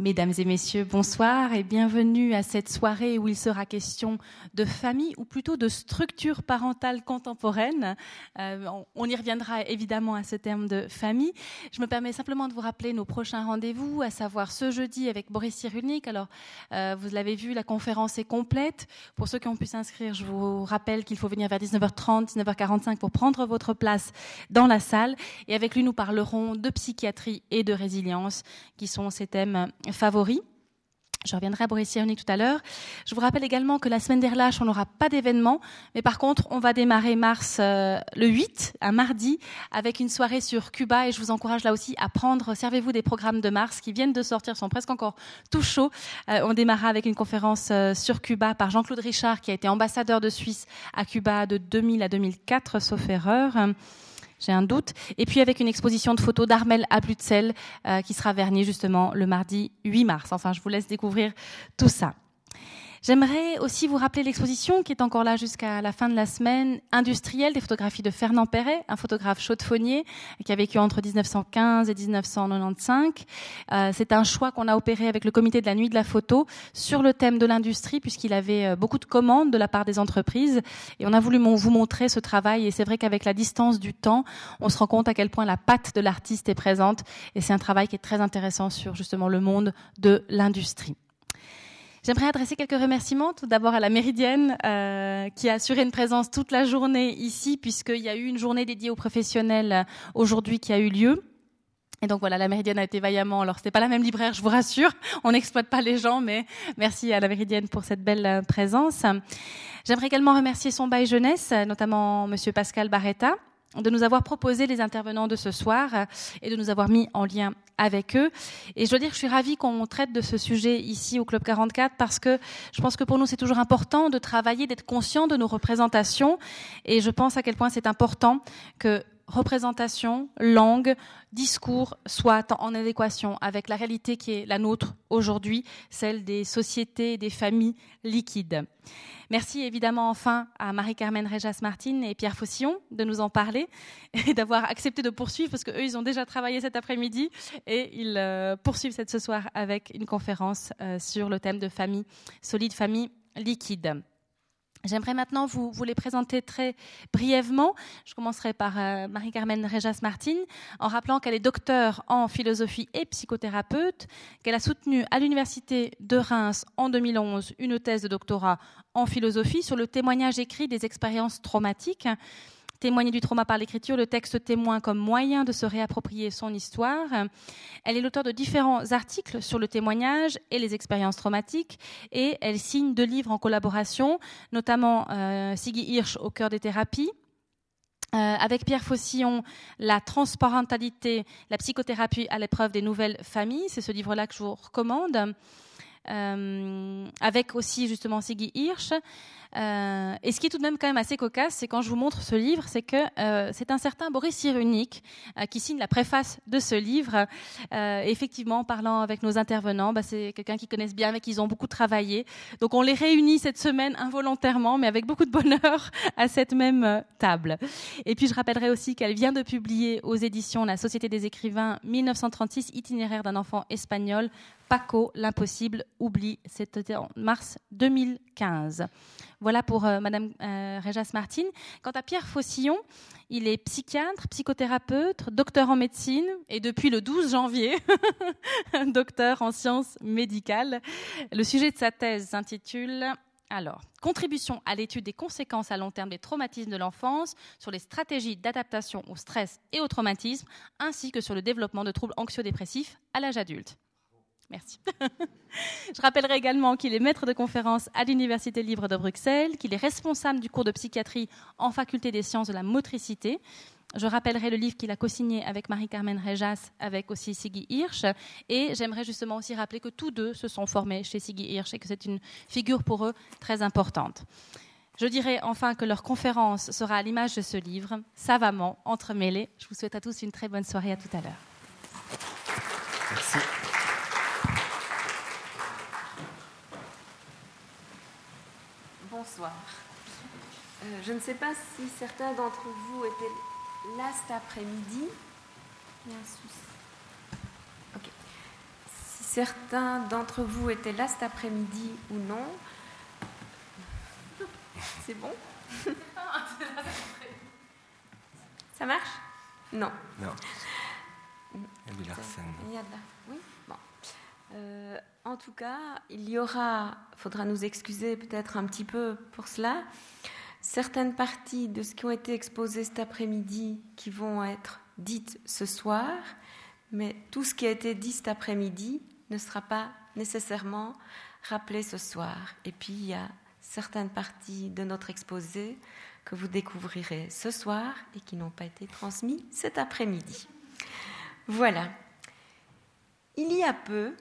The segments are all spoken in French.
Mesdames et messieurs, bonsoir et bienvenue à cette soirée où il sera question de famille ou plutôt de structure parentale contemporaine. Euh, on y reviendra évidemment à ce terme de famille. Je me permets simplement de vous rappeler nos prochains rendez-vous, à savoir ce jeudi avec Boris Cyrulnik. Alors, euh, vous l'avez vu, la conférence est complète. Pour ceux qui ont pu s'inscrire, je vous rappelle qu'il faut venir vers 19h30, 19h45 pour prendre votre place dans la salle. Et avec lui, nous parlerons de psychiatrie et de résilience, qui sont ces thèmes favoris. Je reviendrai à Boris Cyrulnik tout à l'heure. Je vous rappelle également que la semaine des relâches, on n'aura pas d'événement, mais par contre, on va démarrer mars euh, le 8, un mardi, avec une soirée sur Cuba, et je vous encourage là aussi à prendre, servez-vous des programmes de mars qui viennent de sortir, sont presque encore tout chauds. Euh, on démarrera avec une conférence euh, sur Cuba par Jean-Claude Richard, qui a été ambassadeur de Suisse à Cuba de 2000 à 2004, sauf erreur j'ai un doute. Et puis avec une exposition de photos d'Armel à Blutzel euh, qui sera vernie justement le mardi 8 mars. Enfin, je vous laisse découvrir tout ça. J'aimerais aussi vous rappeler l'exposition qui est encore là jusqu'à la fin de la semaine, industrielle des photographies de Fernand Perret, un photographe chaudefonnier qui a vécu entre 1915 et 1995. Euh, c'est un choix qu'on a opéré avec le comité de la nuit de la photo sur le thème de l'industrie puisqu'il avait euh, beaucoup de commandes de la part des entreprises et on a voulu vous montrer ce travail et c'est vrai qu'avec la distance du temps, on se rend compte à quel point la patte de l'artiste est présente et c'est un travail qui est très intéressant sur justement le monde de l'industrie. J'aimerais adresser quelques remerciements tout d'abord à la Méridienne euh, qui a assuré une présence toute la journée ici puisqu'il y a eu une journée dédiée aux professionnels euh, aujourd'hui qui a eu lieu. Et donc voilà, la Méridienne a été vaillamment. Alors c'était pas la même libraire, je vous rassure. On n'exploite pas les gens, mais merci à la Méridienne pour cette belle euh, présence. J'aimerais également remercier son bail jeunesse, notamment Monsieur Pascal Barretta, de nous avoir proposé les intervenants de ce soir euh, et de nous avoir mis en lien avec eux. Et je dois dire que je suis ravie qu'on traite de ce sujet ici au Club 44 parce que je pense que pour nous c'est toujours important de travailler, d'être conscient de nos représentations et je pense à quel point c'est important que représentation, langue, discours soient en adéquation avec la réalité qui est la nôtre aujourd'hui, celle des sociétés et des familles liquides. Merci évidemment enfin à Marie-Carmen Réjas-Martin et Pierre Faucillon de nous en parler et d'avoir accepté de poursuivre parce qu'eux, ils ont déjà travaillé cet après-midi et ils euh, poursuivent cette ce soir avec une conférence euh, sur le thème de famille, solide famille liquide. J'aimerais maintenant vous, les présenter très brièvement. Je commencerai par euh, Marie-Carmen Réjas-Martin, en rappelant qu'elle est docteure en philosophie et psychothérapeute, qu'elle a soutenu à l'Université de Reims en 2011 une thèse de doctorat en philosophie sur le témoignage écrit des expériences traumatiques Témoigner du trauma par l'écriture, le texte témoin comme moyen de se réapproprier son histoire. Elle est l'auteur de différents articles sur le témoignage et les expériences traumatiques et elle signe deux livres en collaboration, notamment euh, Siggy Hirsch au cœur des thérapies. Euh, avec Pierre Faucillon, La transparentalité, la psychothérapie à l'épreuve des nouvelles familles. C'est ce livre-là que je vous recommande. Euh, avec aussi justement Siggy Hirsch. Euh, et ce qui est tout de même quand même assez cocasse, c'est quand je vous montre ce livre, c'est que euh, c'est un certain Boris Cyrulnik euh, qui signe la préface de ce livre. Effectivement, en parlant avec nos intervenants, bah, c'est quelqu'un qui connaissent bien, avec qui ils ont beaucoup travaillé. Donc on les réunit cette semaine involontairement, mais avec beaucoup de bonheur à cette même table. Et puis je rappellerai aussi qu'elle vient de publier aux éditions La Société des écrivains 1936, itinéraire d'un enfant espagnol, Paco, l'impossible oublie. C'était en mars 2015. Voilà pour euh, Madame euh, Réjas Martin. Quant à Pierre Faucillon, il est psychiatre, psychothérapeute, docteur en médecine et depuis le 12 janvier, docteur en sciences médicales. Le sujet de sa thèse s'intitule alors, contribution à l'étude des conséquences à long terme des traumatismes de l'enfance, sur les stratégies d'adaptation au stress et au traumatisme, ainsi que sur le développement de troubles anxio-dépressifs à l'âge adulte. Merci. Je rappellerai également qu'il est maître de conférence à l'Université libre de Bruxelles, qu'il est responsable du cours de psychiatrie en faculté des sciences de la motricité. Je rappellerai le livre qu'il a co-signé avec Marie-Carmen Rejas, avec aussi Siggy Hirsch. Et j'aimerais justement aussi rappeler que tous deux se sont formés chez Siggy Hirsch et que c'est une figure pour eux très importante. Je dirais enfin que leur conférence sera à l'image de ce livre, savamment entremêlée. Je vous souhaite à tous une très bonne soirée. À tout à l'heure. Merci. Bonsoir. Euh, je ne sais pas si certains d'entre vous étaient là cet après-midi. Il y a un souci. Ok. Si certains d'entre vous étaient là cet après-midi ou non. C'est bon Ça marche? Non. Non. Il y a Il y a de Oui. Euh, en tout cas, il y aura, faudra nous excuser peut-être un petit peu pour cela, certaines parties de ce qui ont été exposées cet après-midi qui vont être dites ce soir, mais tout ce qui a été dit cet après-midi ne sera pas nécessairement rappelé ce soir. Et puis, il y a certaines parties de notre exposé que vous découvrirez ce soir et qui n'ont pas été transmises cet après-midi. Voilà. Il y a peu,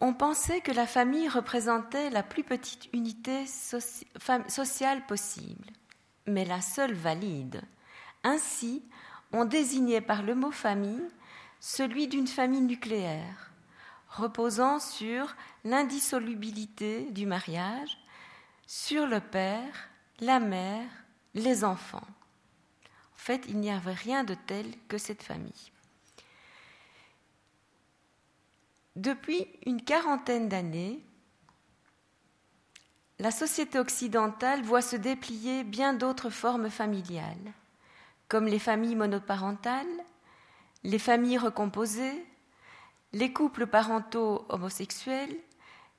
on pensait que la famille représentait la plus petite unité sociale possible, mais la seule valide. Ainsi, on désignait par le mot famille celui d'une famille nucléaire, reposant sur l'indissolubilité du mariage, sur le père, la mère, les enfants. En fait, il n'y avait rien de tel que cette famille. Depuis une quarantaine d'années, la société occidentale voit se déplier bien d'autres formes familiales, comme les familles monoparentales, les familles recomposées, les couples parentaux homosexuels,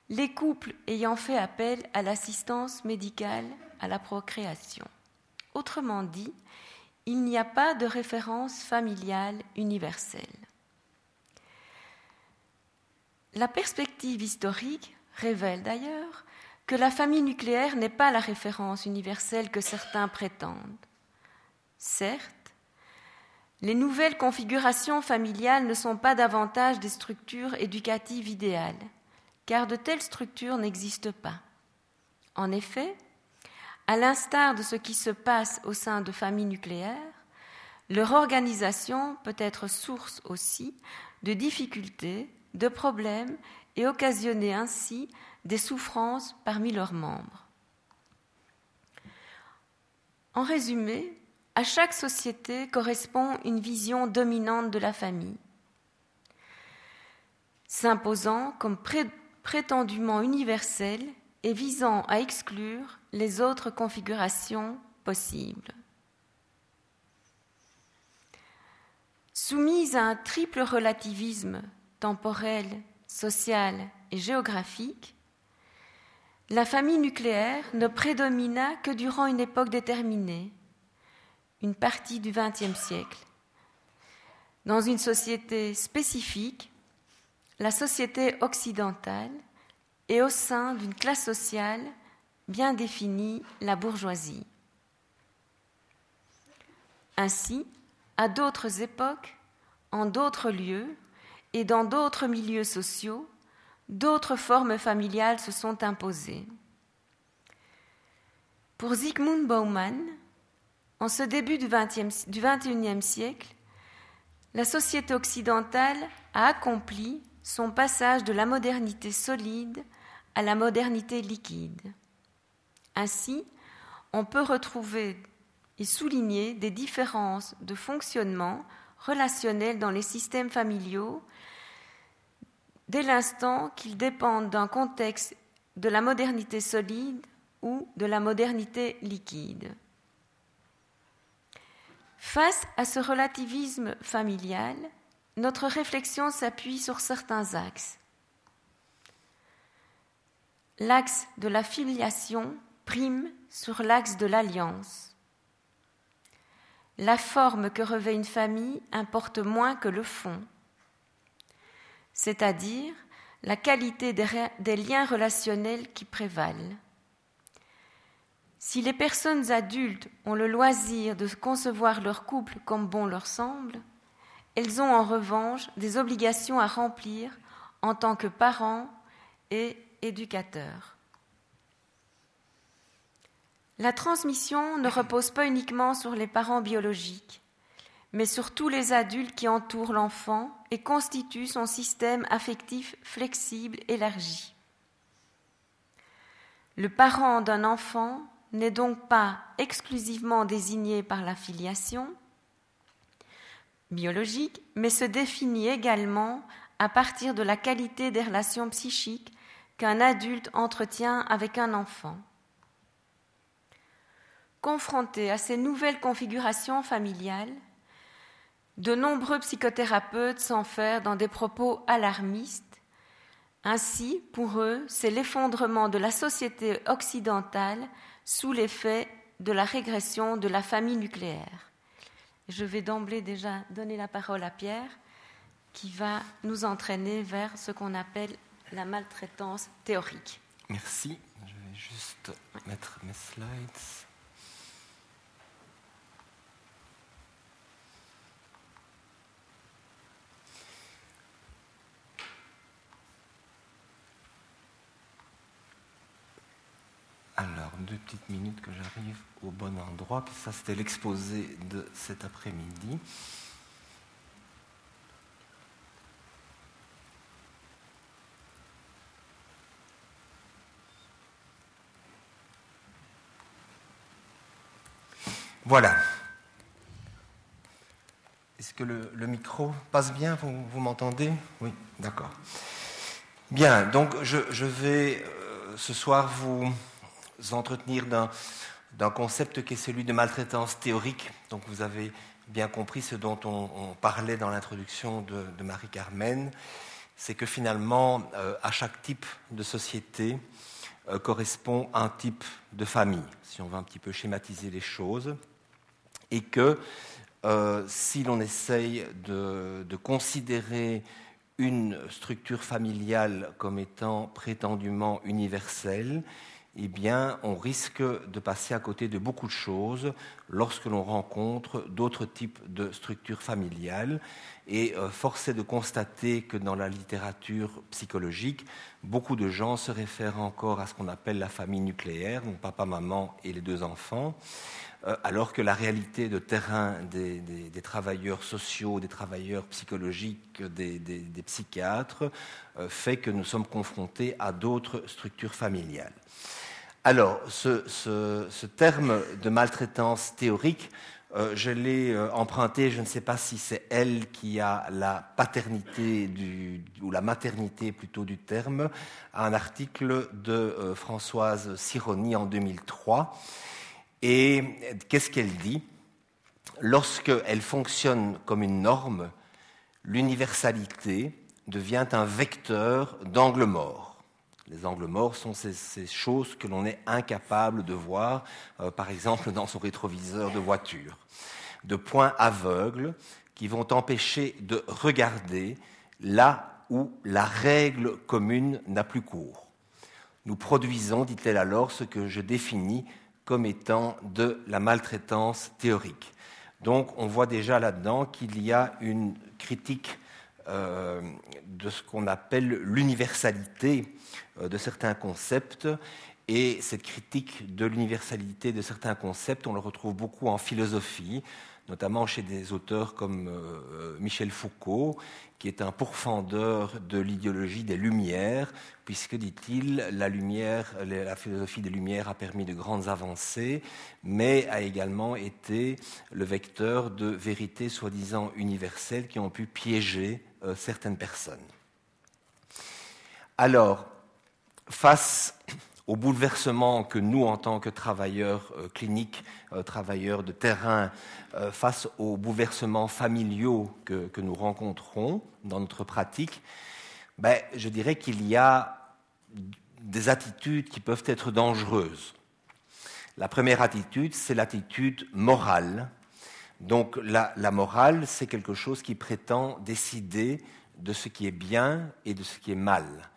les couples ayant fait appel à l'assistance médicale à la procréation. Autrement dit, il n'y a pas de référence familiale universelle. La perspective historique révèle d'ailleurs que la famille nucléaire n'est pas la référence universelle que certains prétendent. Certes, les nouvelles configurations familiales ne sont pas davantage des structures éducatives idéales, car de telles structures n'existent pas. En effet, à l'instar de ce qui se passe au sein de familles nucléaires, leur organisation peut être source aussi de difficultés de problèmes et occasionner ainsi des souffrances parmi leurs membres. En résumé, à chaque société correspond une vision dominante de la famille, s'imposant comme prétendument universelle et visant à exclure les autres configurations possibles. Soumise à un triple relativisme temporelle, sociale et géographique, la famille nucléaire ne prédomina que durant une époque déterminée, une partie du XXe siècle. Dans une société spécifique, la société occidentale, et au sein d'une classe sociale bien définie, la bourgeoisie. Ainsi, à d'autres époques, en d'autres lieux, et dans d'autres milieux sociaux, d'autres formes familiales se sont imposées. Pour Zygmunt Bauman, en ce début du XXIe siècle, la société occidentale a accompli son passage de la modernité solide à la modernité liquide. Ainsi, on peut retrouver et souligner des différences de fonctionnement relationnel dans les systèmes familiaux dès l'instant qu'ils dépendent d'un contexte de la modernité solide ou de la modernité liquide. Face à ce relativisme familial, notre réflexion s'appuie sur certains axes. L'axe de la filiation prime sur l'axe de l'alliance. La forme que revêt une famille importe moins que le fond c'est-à-dire la qualité des, liens relationnels qui prévalent. Si les personnes adultes ont le loisir de concevoir leur couple comme bon leur semble, elles ont en revanche des obligations à remplir en tant que parents et éducateurs. La transmission ne repose pas uniquement sur les parents biologiques, mais sur tous les adultes qui entourent l'enfant et constituent son système affectif flexible élargi. Le parent d'un enfant n'est donc pas exclusivement désigné par la filiation biologique, mais se définit également à partir de la qualité des relations psychiques qu'un adulte entretient avec un enfant. Confrontés à ces nouvelles configurations familiales, de nombreux psychothérapeutes s'enferment dans des propos alarmistes. Ainsi, pour eux, c'est l'effondrement de la société occidentale sous l'effet de la régression de la famille nucléaire. Je vais d'emblée déjà donner la parole à Pierre, qui va nous entraîner vers ce qu'on appelle la maltraitance théorique. Merci. Je vais juste mettre mes slides. Alors, deux petites minutes que j'arrive au bon endroit. Ça, c'était l'exposé de cet après-midi. Voilà. Est-ce que le, micro passe bien? Vous, m'entendez? Oui, d'accord. Bien, donc je, vais euh, ce soir vous entretenir d'un concept qui est celui de maltraitance théorique. Donc vous avez bien compris ce dont on, parlait dans l'introduction de, Marie-Carmen, c'est que finalement, euh, à chaque type de société euh, correspond un type de famille, si on veut un petit peu schématiser les choses, et que euh, si l'on essaye de, de considérer une structure familiale comme étant prétendument universelle, eh bien, on risque de passer à côté de beaucoup de choses lorsque l'on rencontre d'autres types de structures familiales. Et euh, force est de constater que dans la littérature psychologique, beaucoup de gens se réfèrent encore à ce qu'on appelle la famille nucléaire, donc papa, maman et les deux enfants, euh, alors que la réalité de terrain des, travailleurs sociaux, des travailleurs psychologiques, des, psychiatres, euh, fait que nous sommes confrontés à d'autres structures familiales. Alors, ce, terme de maltraitance théorique, euh, je l'ai euh, emprunté, je ne sais pas si c'est elle qui a la paternité ou la maternité plutôt du terme, à un article de euh, Françoise Sironi en 2003. Et qu'est-ce qu'elle dit? Lorsqu'elle fonctionne comme une norme, l'universalité devient un vecteur d'angle mort. Les angles morts sont ces, choses que l'on est incapable de voir, euh, par exemple dans son rétroviseur de voiture, de points aveugles qui vont empêcher de regarder là où la règle commune n'a plus cours. Nous produisons, dit-elle alors, ce que je définis comme étant de la maltraitance théorique. Donc on voit déjà là-dedans qu'il y a une critique euh, de ce qu'on appelle l'universalité de certains concepts. Et cette critique de l'universalité de certains concepts, on le retrouve beaucoup en philosophie, notamment chez des auteurs comme euh, Michel Foucault, qui est un pourfendeur de l'idéologie des Lumières, puisque, dit-il, la philosophie des Lumières a permis de grandes avancées, mais a également été le vecteur de vérités soi-disant universelles qui ont pu piéger euh, certaines personnes. Alors, face au bouleversement que nous, en tant que travailleurs euh, cliniques, euh, travailleurs de terrain, face aux bouleversements familiaux que, nous rencontrons dans notre pratique, ben, je dirais qu'il y a des attitudes qui peuvent être dangereuses. La première attitude, c'est l'attitude morale donc la, morale, c'est quelque chose qui prétend décider de ce qui est bien et de ce qui est mal.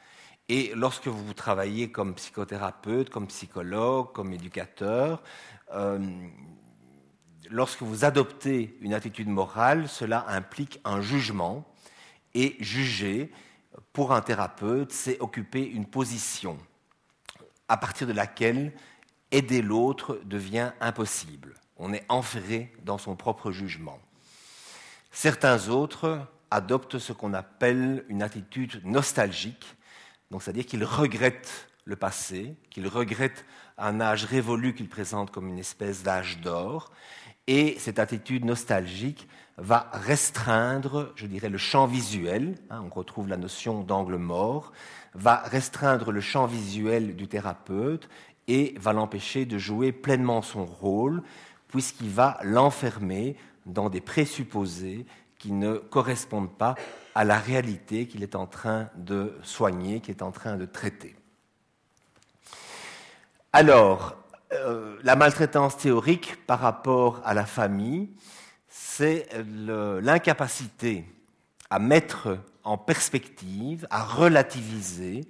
Et lorsque vous travaillez comme psychothérapeute, comme psychologue, comme éducateur, euh, lorsque vous adoptez une attitude morale, cela implique un jugement. Et juger, pour un thérapeute, c'est occuper une position à partir de laquelle aider l'autre devient impossible on est enferré dans son propre jugement. Certains autres adoptent ce qu'on appelle une attitude nostalgique, c'est-à-dire qu'ils regrettent le passé, qu'ils regrettent un âge révolu qu'ils présentent comme une espèce d'âge d'or, et cette attitude nostalgique va restreindre, je dirais, le champ visuel, hein, on retrouve la notion d'angle mort, va restreindre le champ visuel du thérapeute et va l'empêcher de jouer pleinement son rôle, puisqu'il va l'enfermer dans des présupposés qui ne correspondent pas à la réalité qu'il est en train de soigner, qu'il est en train de traiter. Alors, euh, la maltraitance théorique par rapport à la famille, c'est l'incapacité à mettre en perspective, à relativiser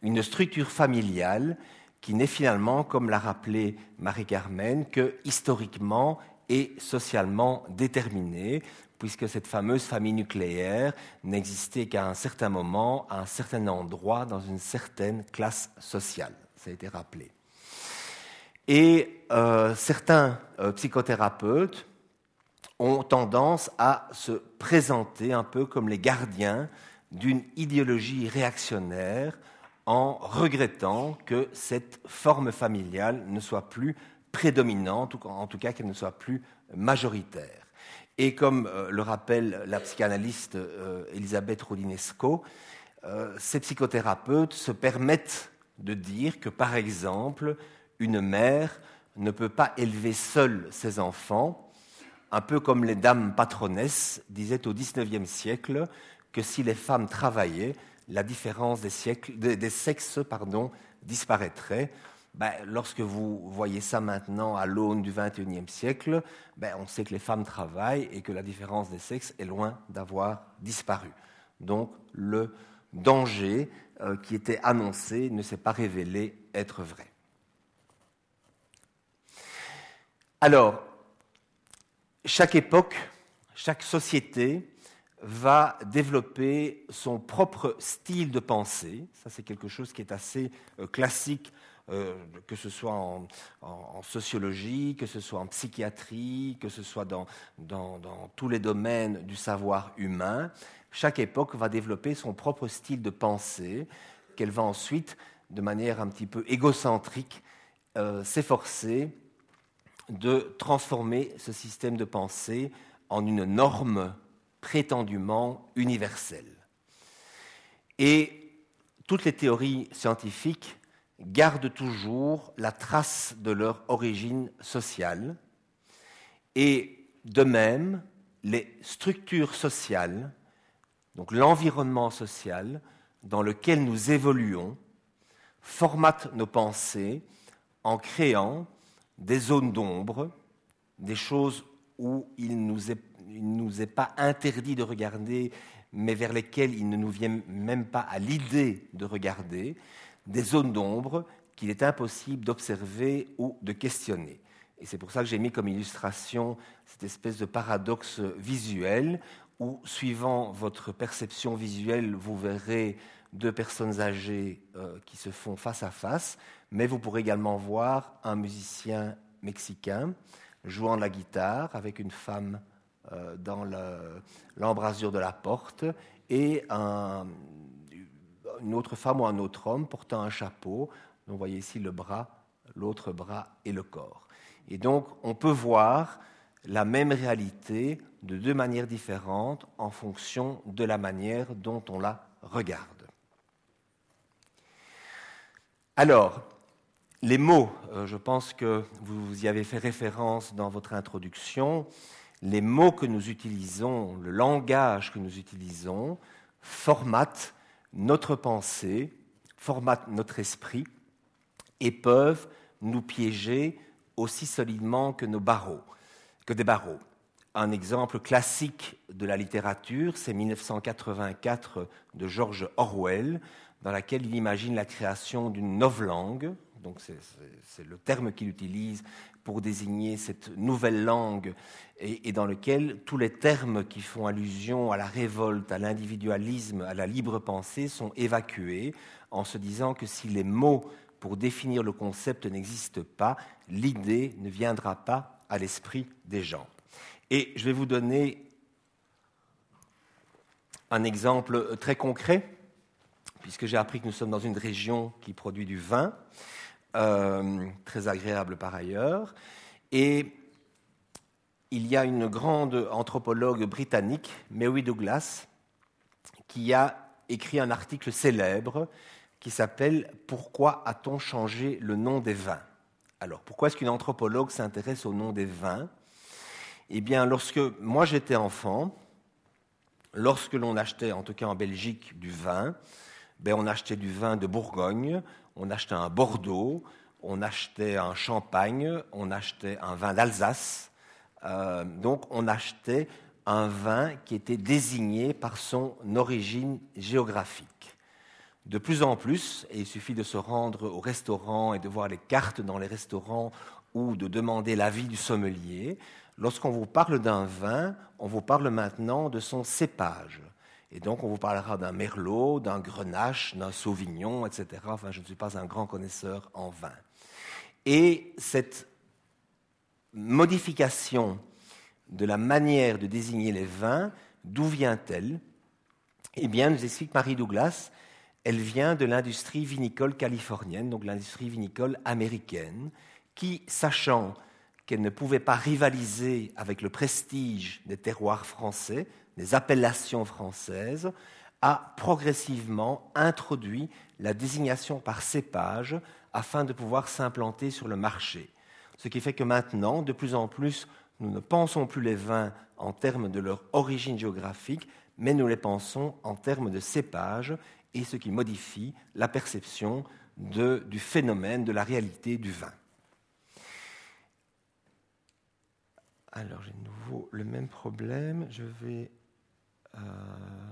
une structure familiale qui n'est finalement, comme l'a rappelé Marie-Carmen, que historiquement et socialement déterminée, puisque cette fameuse famille nucléaire n'existait qu'à un certain moment, à un certain endroit, dans une certaine classe sociale. Ça a été rappelé. Et euh, certains euh, psychothérapeutes ont tendance à se présenter un peu comme les gardiens d'une idéologie réactionnaire en regrettant que cette forme familiale ne soit plus prédominante, en tout cas qu'elle ne soit plus majoritaire. Et comme euh, le rappelle la psychanalyste euh, Elisabeth Rodinesco, euh, ces psychothérapeutes se permettent de dire que, par exemple, une mère ne peut pas élever seule ses enfants, un peu comme les dames patronesses disaient au XIXe siècle que si les femmes travaillaient, la différence des, sexes disparaîtrait. Ben, lorsque vous voyez ça maintenant à l'aune du XXIe siècle, ben, on sait que les femmes travaillent et que la différence des sexes est loin d'avoir disparu. Donc le danger euh, qui était annoncé ne s'est pas révélé être vrai. Alors, chaque époque, chaque société va développer son propre style de pensée. Ça, c'est quelque chose qui est assez euh, classique euh, que ce soit en, sociologie, que ce soit en psychiatrie, que ce soit dans, tous les domaines du savoir humain, chaque époque va développer son propre style de pensée qu'elle va ensuite, de manière un petit peu égocentrique, euh, s'efforcer de transformer ce système de pensée en une norme prétendument universelle. Et toutes les théories scientifiques gardent toujours la trace de leur origine sociale. Et de même, les structures sociales, donc l'environnement social dans lequel nous évoluons, formatent nos pensées en créant des zones d'ombre, des choses où il nous nous est pas interdit de regarder, mais vers lesquelles il ne nous vient même pas à l'idée de regarder, des zones d'ombre qu'il est impossible d'observer ou de questionner. Et c'est pour ça que j'ai mis comme illustration cette espèce de paradoxe visuel où, suivant votre perception visuelle, vous verrez deux personnes âgées euh, qui se font face à face, mais vous pourrez également voir un musicien mexicain jouant de la guitare avec une femme euh, dans l'embrasure de la porte et un, une autre femme ou un autre homme portant un chapeau. vous voyez ici le bras, l'autre bras et le corps. Et donc, on peut voir la même réalité de deux manières différentes en fonction de la manière dont on la regarde. Alors, les mots, euh, je pense que vous y avez fait référence dans votre introduction, les mots que nous utilisons, le langage que nous utilisons, formatent notre pensée, formatent notre esprit et peuvent nous piéger aussi solidement que nos barreaux, que des barreaux. Un exemple classique de la littérature, c'est 1984 de George Orwell, dans laquelle il imagine la création d'une novlangue, donc c'est le terme qu'il utilise pour désigner cette nouvelle langue et, dans lequel tous les termes qui font allusion à la révolte, à l'individualisme, à la libre pensée sont évacués en se disant que si les mots pour définir le concept n'existent pas, l'idée ne viendra pas à l'esprit des gens. Et je vais vous donner un exemple très concret, puisque j'ai appris que nous sommes dans une région qui produit du vin. Euh, très agréable par ailleurs. Et il y a une grande anthropologue britannique, Mary Douglas, qui a écrit un article célèbre qui s'appelle Pourquoi a-t-on changé le nom des vins? Alors, pourquoi est-ce qu'une anthropologue s'intéresse au nom des vins? Eh bien, lorsque moi j'étais enfant, lorsque l'on achetait, en tout cas en Belgique, du vin, ben, on achetait du vin de Bourgogne, on achetait un Bordeaux, on achetait un Champagne, on achetait un vin d'Alsace. Euh, donc on achetait un vin qui était désigné par son origine géographique. De plus en plus, et il suffit de se rendre au restaurant et de voir les cartes dans les restaurants ou de demander l'avis du sommelier, lorsqu'on vous parle d'un vin, on vous parle maintenant de son cépage. Et donc, on vous parlera d'un merlot, d'un grenache, d'un sauvignon, etc. Enfin, je ne suis pas un grand connaisseur en vin. Et cette modification de la manière de désigner les vins, d'où vient-elle? Eh bien, nous explique Marie Douglas, elle vient de l'industrie vinicole californienne, donc l'industrie vinicole américaine, qui, sachant qu'elle ne pouvait pas rivaliser avec le prestige des terroirs français, des appellations françaises, a progressivement introduit la désignation par cépage afin de pouvoir s'implanter sur le marché. Ce qui fait que maintenant, de plus en plus, nous ne pensons plus les vins en termes de leur origine géographique, mais nous les pensons en termes de cépage, et ce qui modifie la perception du phénomène, de la réalité du vin. Alors j'ai de nouveau le même problème. Je vais euh,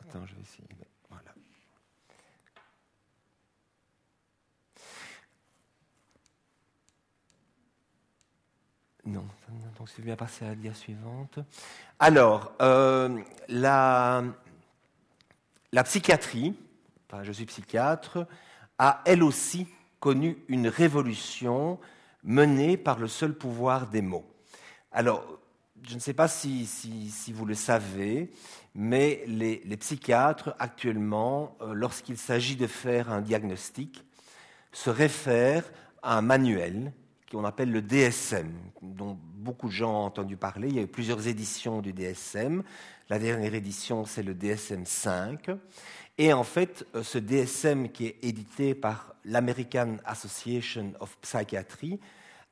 attends, je vais essayer. Voilà. Non, donc c'est bien passé à la dia suivante. Alors, euh, la, la psychiatrie, enfin, je suis psychiatre, a elle aussi connu une révolution menée par le seul pouvoir des mots. Alors, je ne sais pas si, vous le savez, mais les, psychiatres, actuellement, euh, lorsqu'il s'agit de faire un diagnostic, se réfèrent à un manuel qu'on appelle le DSM, dont beaucoup de gens ont entendu parler. Il y a eu plusieurs éditions du DSM. La dernière édition, c'est le DSM 5. Et en fait, euh, ce DSM qui est édité par l'American Association of Psychiatry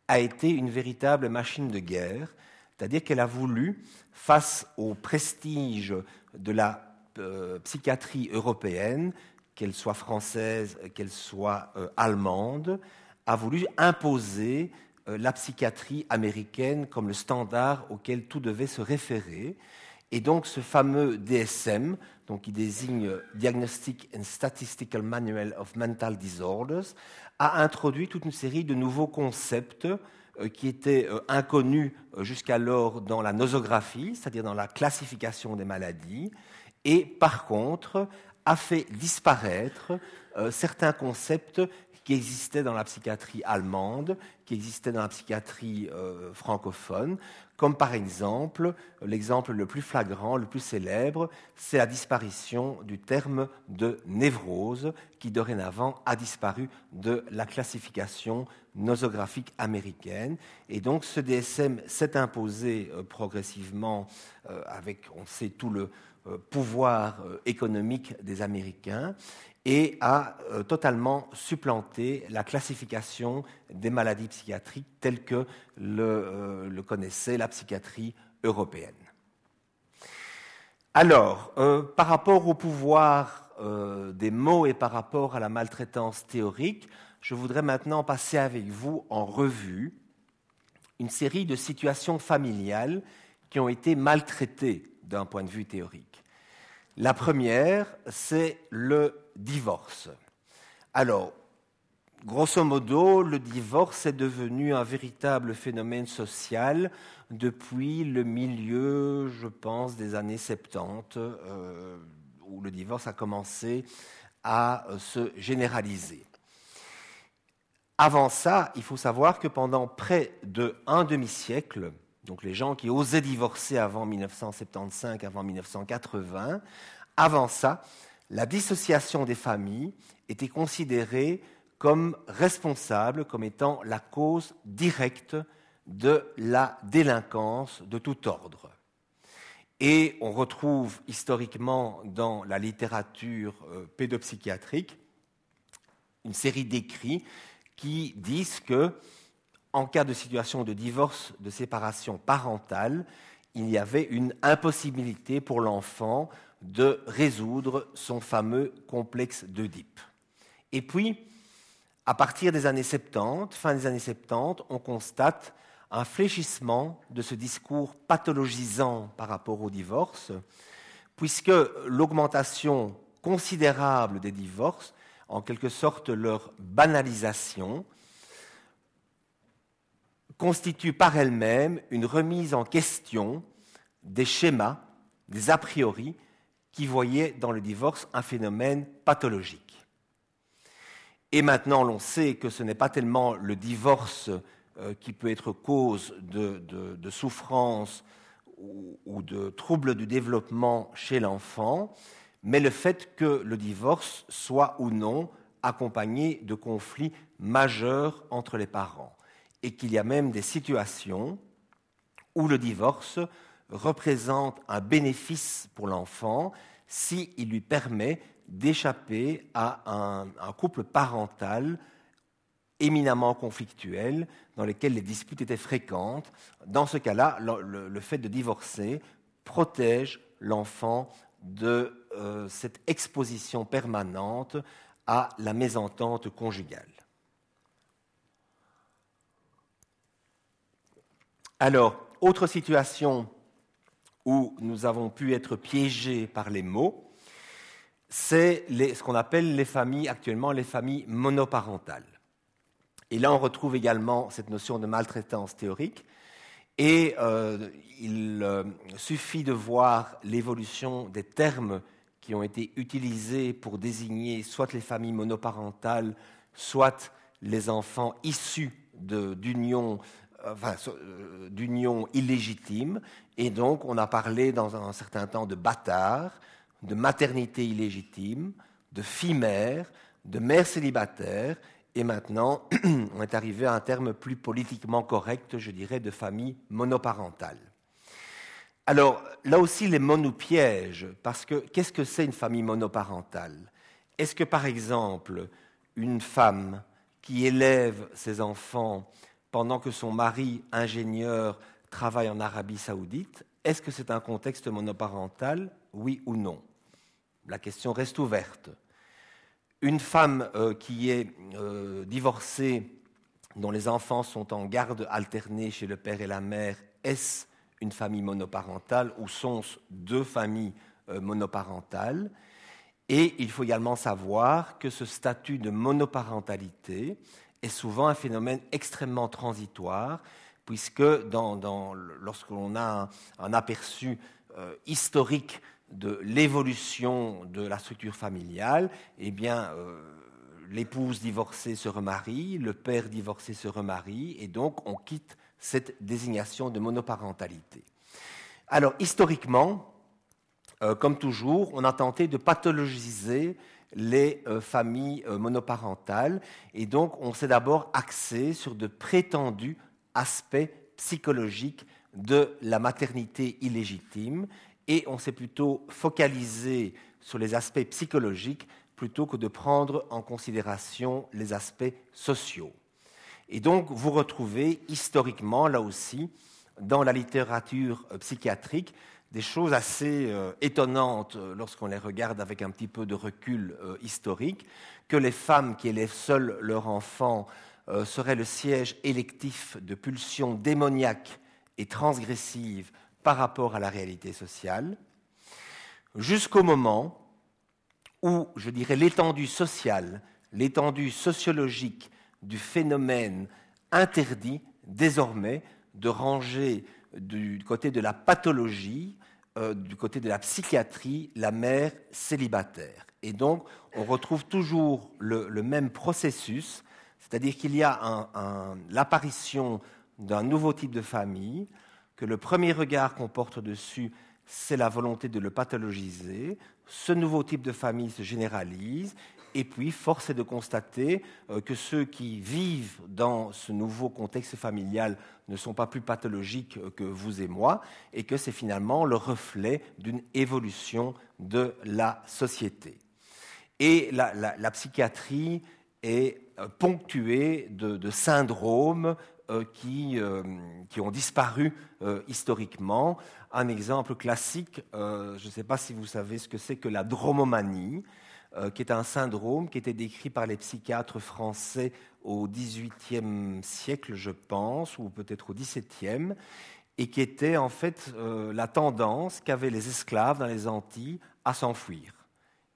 a été une véritable machine de guerre c'est-à-dire qu'elle a voulu, face au prestige de la euh, psychiatrie européenne, qu'elle soit française, qu'elle soit euh, allemande, a voulu imposer euh, la psychiatrie américaine comme le standard auquel tout devait se référer. Et donc ce fameux DSM, donc qui désigne Diagnostic and Statistical Manual of Mental Disorders, a introduit toute une série de nouveaux concepts qui était euh, inconnu euh, jusqu'alors dans la nosographie, c'est-à-dire dans la classification des maladies, et par contre a fait disparaître certains concepts qui existaient dans la psychiatrie allemande, qui existaient dans la psychiatrie francophone, comme par exemple, l'exemple le plus flagrant, le plus célèbre, c'est la disparition du terme de névrose, qui dorénavant a disparu de la classification nosographique américaine. Et donc ce DSM s'est imposé euh, progressivement euh, avec, on sait, tout le euh, pouvoir économique des Américains et a totalement supplanté la classification des maladies psychiatriques telles que le, connaissait la psychiatrie européenne. Alors, par rapport au pouvoir des mots et par rapport à la maltraitance théorique, je voudrais maintenant passer avec vous en revue une série de situations familiales qui ont été maltraitées d'un point de vue théorique. La première, c'est le divorce. Alors, grosso modo, le divorce est devenu un véritable phénomène social depuis le milieu, je pense, des années 70, euh, où le divorce a commencé à se généraliser. Avant ça, il faut savoir que pendant près de un demi-siècle, donc les gens qui osaient divorcer avant 1975, avant 1980, avant ça, la dissociation des familles était considérée comme responsable, comme étant la cause directe de la délinquance de tout ordre. Et on retrouve historiquement dans la littérature euh, pédopsychiatrique une série d'écrits qui disent que, en cas de situation de divorce, de séparation parentale, il y avait une impossibilité pour l'enfant de résoudre son fameux complexe d'Oedipe. Et puis, à partir des années 70, fin des années 70, on constate un fléchissement de ce discours pathologisant par rapport au divorce, puisque l'augmentation considérable des divorces, en quelque sorte leur banalisation, constitue par elle-même une remise en question des schémas, des a priori, qui voyaient dans le divorce un phénomène pathologique. Et maintenant, l'on sait que ce n'est pas tellement le divorce euh, qui peut être cause de, souffrance ou, ou, de troubles du développement chez l'enfant, mais le fait que le divorce soit ou non accompagné de conflits majeurs entre les parents, et qu'il y a même des situations où le divorce représente un bénéfice pour l'enfant s'il lui permet d'échapper à un, couple parental éminemment conflictuel, dans lequel les disputes étaient fréquentes. Dans ce cas-là, le, fait de divorcer protège l'enfant de euh, cette exposition permanente à la mésentente conjugale. Alors, autre situation où nous avons pu être piégés par les mots, c'est ce qu'on appelle les familles, actuellement les familles monoparentales. Et là, on retrouve également cette notion de maltraitance théorique. Et euh, il euh, suffit de voir l'évolution des termes qui ont été utilisés pour désigner soit les familles monoparentales, soit les enfants issus d'unions enfin, d'union illégitime. Et donc, on a parlé dans un certain temps de bâtard, de maternité illégitime, de fille-mère, de mère célibataire, et maintenant, on est arrivé à un terme plus politiquement correct, je dirais, de famille monoparentale. Alors, là aussi, les mots nous piègent, parce que qu'est-ce que c'est une famille monoparentale? Est-ce que, par exemple, une femme qui élève ses enfants pendant que son mari, ingénieur, travaille en Arabie saoudite, est-ce que c'est un contexte monoparental, oui ou non? La question reste ouverte. Une femme euh, qui est euh, divorcée, dont les enfants sont en garde alternée chez le père et la mère, est-ce une famille monoparentale ou sont-ce deux familles euh, monoparentales? Et il faut également savoir que ce statut de monoparentalité est souvent un phénomène extrêmement transitoire, puisque lorsque l'on a un, aperçu euh, historique de l'évolution de la structure familiale, eh bien, euh, l'épouse divorcée se remarie, le père divorcé se remarie, et donc on quitte cette désignation de monoparentalité. Alors, historiquement, euh, comme toujours, on a tenté de pathologiser les euh, familles euh, monoparentales. Et donc, on s'est d'abord axé sur de prétendus aspects psychologiques de la maternité illégitime et on s'est plutôt focalisé sur les aspects psychologiques plutôt que de prendre en considération les aspects sociaux. Et donc, vous retrouvez historiquement, là aussi, dans la littérature euh, psychiatrique, des choses assez euh, étonnantes euh, lorsqu'on les regarde avec un petit peu de recul euh, historique, que les femmes qui élèvent seules leur enfant seraient le siège électif de pulsions démoniaques et transgressives par rapport à la réalité sociale, jusqu'au moment où, je dirais, l'étendue sociale, l'étendue sociologique du phénomène interdit désormais de ranger du côté de la pathologie euh, du côté de la psychiatrie la mère célibataire. Et donc, on retrouve toujours le, même processus, c'est-à-dire qu'il y a l'apparition d'un nouveau type de famille, que le premier regard qu'on porte dessus, c'est la volonté de le pathologiser. Ce nouveau type de famille se généralise et puis, force est de constater euh, que ceux qui vivent dans ce nouveau contexte familial ne sont pas plus pathologiques que vous et moi, et que c'est finalement le reflet d'une évolution de la société. Et la, psychiatrie est euh, ponctuée de, syndromes euh, qui, qui, ont disparu historiquement. Un exemple classique, je ne sais pas si vous savez ce que c'est que la dromomanie. Euh, qui est un syndrome qui était décrit par les psychiatres français au XVIIIe siècle, je pense, ou peut-être au XVIIe, et qui était en fait euh, la tendance qu'avaient les esclaves dans les Antilles à s'enfuir.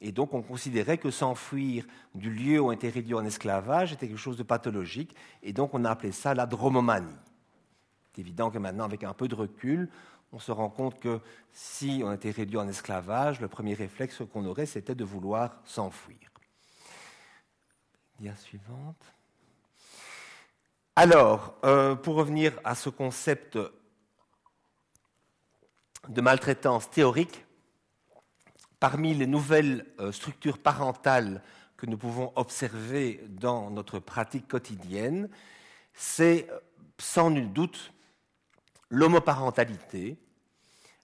Et donc on considérait que s'enfuir du lieu où on était réduit en esclavage était quelque chose de pathologique, et donc on a appelé ça la dromomanie. C'est évident que maintenant, avec un peu de recul, on se rend compte que si on était réduit en esclavage, le premier réflexe qu'on aurait, c'était de vouloir s'enfuir. Dia suivante. Alors, euh, pour revenir à ce concept de maltraitance théorique, parmi les nouvelles euh, structures parentales que nous pouvons observer dans notre pratique quotidienne, c'est sans nul doute l'homoparentalité,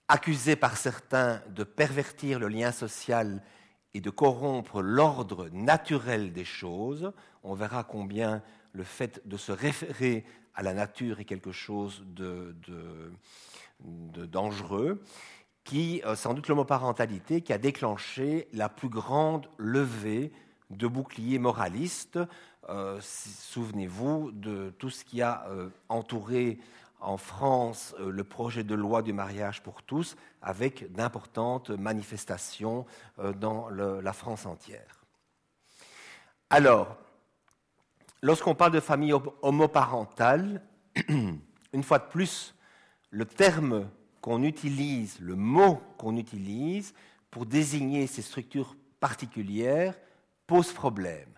accusée par certains de pervertir le lien social et de corrompre l'ordre naturel des choses, on verra combien le fait de se référer à la nature est quelque chose de, dangereux, qui, euh, sans doute l'homoparentalité, qui a déclenché la plus grande levée de boucliers moralistes. Euh, souvenez-vous de tout ce qui a euh, entouré en France euh, le projet de loi du mariage pour tous, avec d'importantes manifestations euh, dans la France entière. Alors, lorsqu'on parle de famille homoparentale, une fois de plus, le terme qu'on utilise, le mot qu'on utilise pour désigner ces structures particulières pose problème.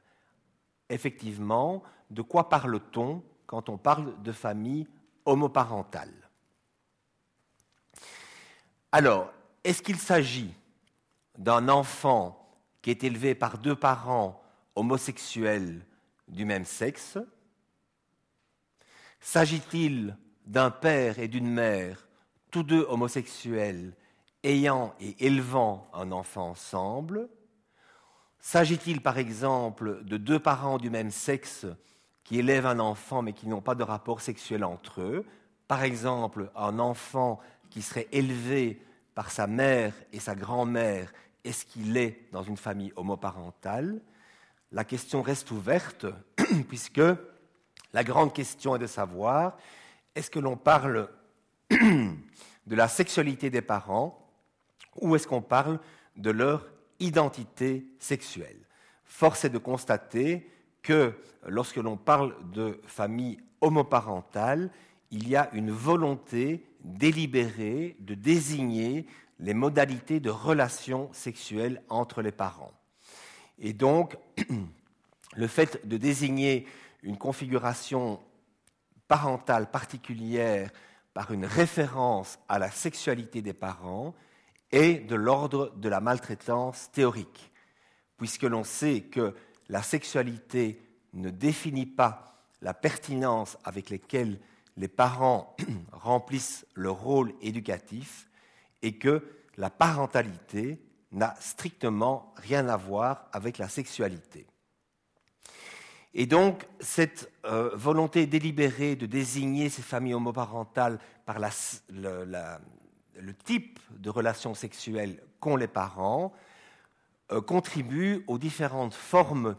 Effectivement, de quoi parle-t-on quand on parle de famille homoparentale. Alors, est-ce qu'il s'agit d'un enfant qui est élevé par deux parents homosexuels du même sexe? S'agit-il d'un père et d'une mère, tous deux homosexuels, ayant et élevant un enfant ensemble? S'agit-il par exemple de deux parents du même sexe qui élèvent un enfant mais qui n'ont pas de rapport sexuel entre eux. Par exemple, un enfant qui serait élevé par sa mère et sa grand-mère, est-ce qu'il est dans une famille homoparentale? La question reste ouverte puisque la grande question est de savoir est-ce que l'on parle de la sexualité des parents ou est-ce qu'on parle de leur identité sexuelle? Force est de constater que lorsque l'on parle de famille homoparentale, il y a une volonté délibérée de désigner les modalités de relations sexuelles entre les parents. Et donc, le fait de désigner une configuration parentale particulière par une référence à la sexualité des parents est de l'ordre de la maltraitance théorique, puisque l'on sait que la sexualité ne définit pas la pertinence avec laquelle les parents remplissent leur rôle éducatif et que la parentalité n'a strictement rien à voir avec la sexualité. Et donc, cette euh, volonté délibérée de désigner ces familles homoparentales par le, type de relations sexuelles qu'ont les parents euh, contribue aux différentes formes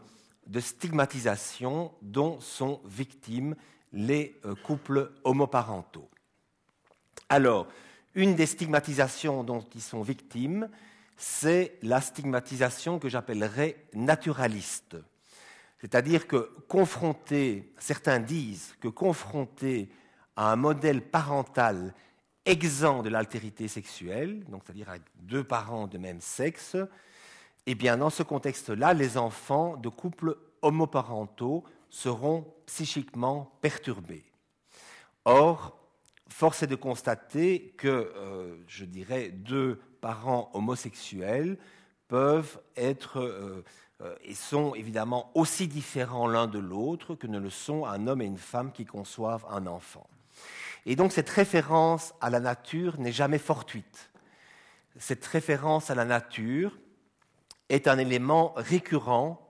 de stigmatisation dont sont victimes les euh, couples homoparentaux. Alors, une des stigmatisations dont ils sont victimes, c'est la stigmatisation que j'appellerais naturaliste. C'est-à-dire que confronté, certains disent que confronté à un modèle parental exempt de l'altérité sexuelle, donc c'est-à-dire avec deux parents de même sexe, eh bien, dans ce contexte-là, les enfants de couples homoparentaux seront psychiquement perturbés. Or, force est de constater que, je dirais, deux parents homosexuels peuvent être et sont évidemment aussi différents l'un de l'autre que ne le sont un homme et une femme qui conçoivent un enfant. Et donc cette référence à la nature n'est jamais fortuite. Cette référence à la nature est un élément récurrent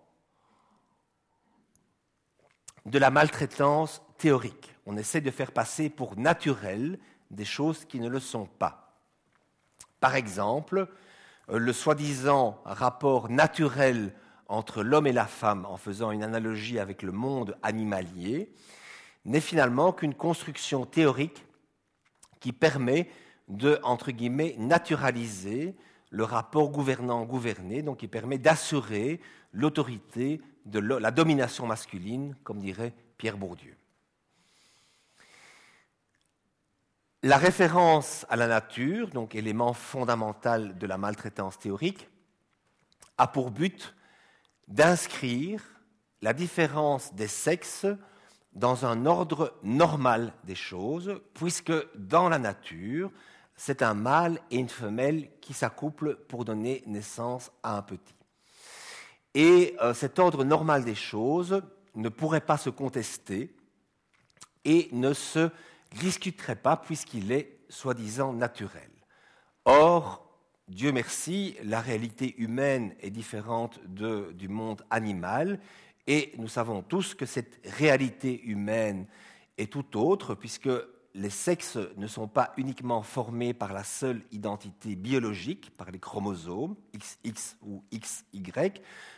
de la maltraitance théorique. On essaie de faire passer pour naturel des choses qui ne le sont pas. Par exemple, le soi-disant rapport naturel entre l'homme et la femme, en faisant une analogie avec le monde animalier, n'est finalement qu'une construction théorique qui permet de, entre guillemets, naturaliser le rapport gouvernant-gouverné, donc qui permet d'assurer l'autorité de la domination masculine, comme dirait Pierre Bourdieu. La référence à la nature, donc élément fondamental de la maltraitance théorique, a pour but d'inscrire la différence des sexes dans un ordre normal des choses, puisque dans la nature, c'est un mâle et une femelle qui s'accouplent pour donner naissance à un petit. Et euh, cet ordre normal des choses ne pourrait pas se contester et ne se discuterait pas puisqu'il est soi-disant naturel. Or, Dieu merci, la réalité humaine est différente du monde animal et nous savons tous que cette réalité humaine est tout autre, puisque les sexes ne sont pas uniquement formés par la seule identité biologique, par les chromosomes XX ou XY,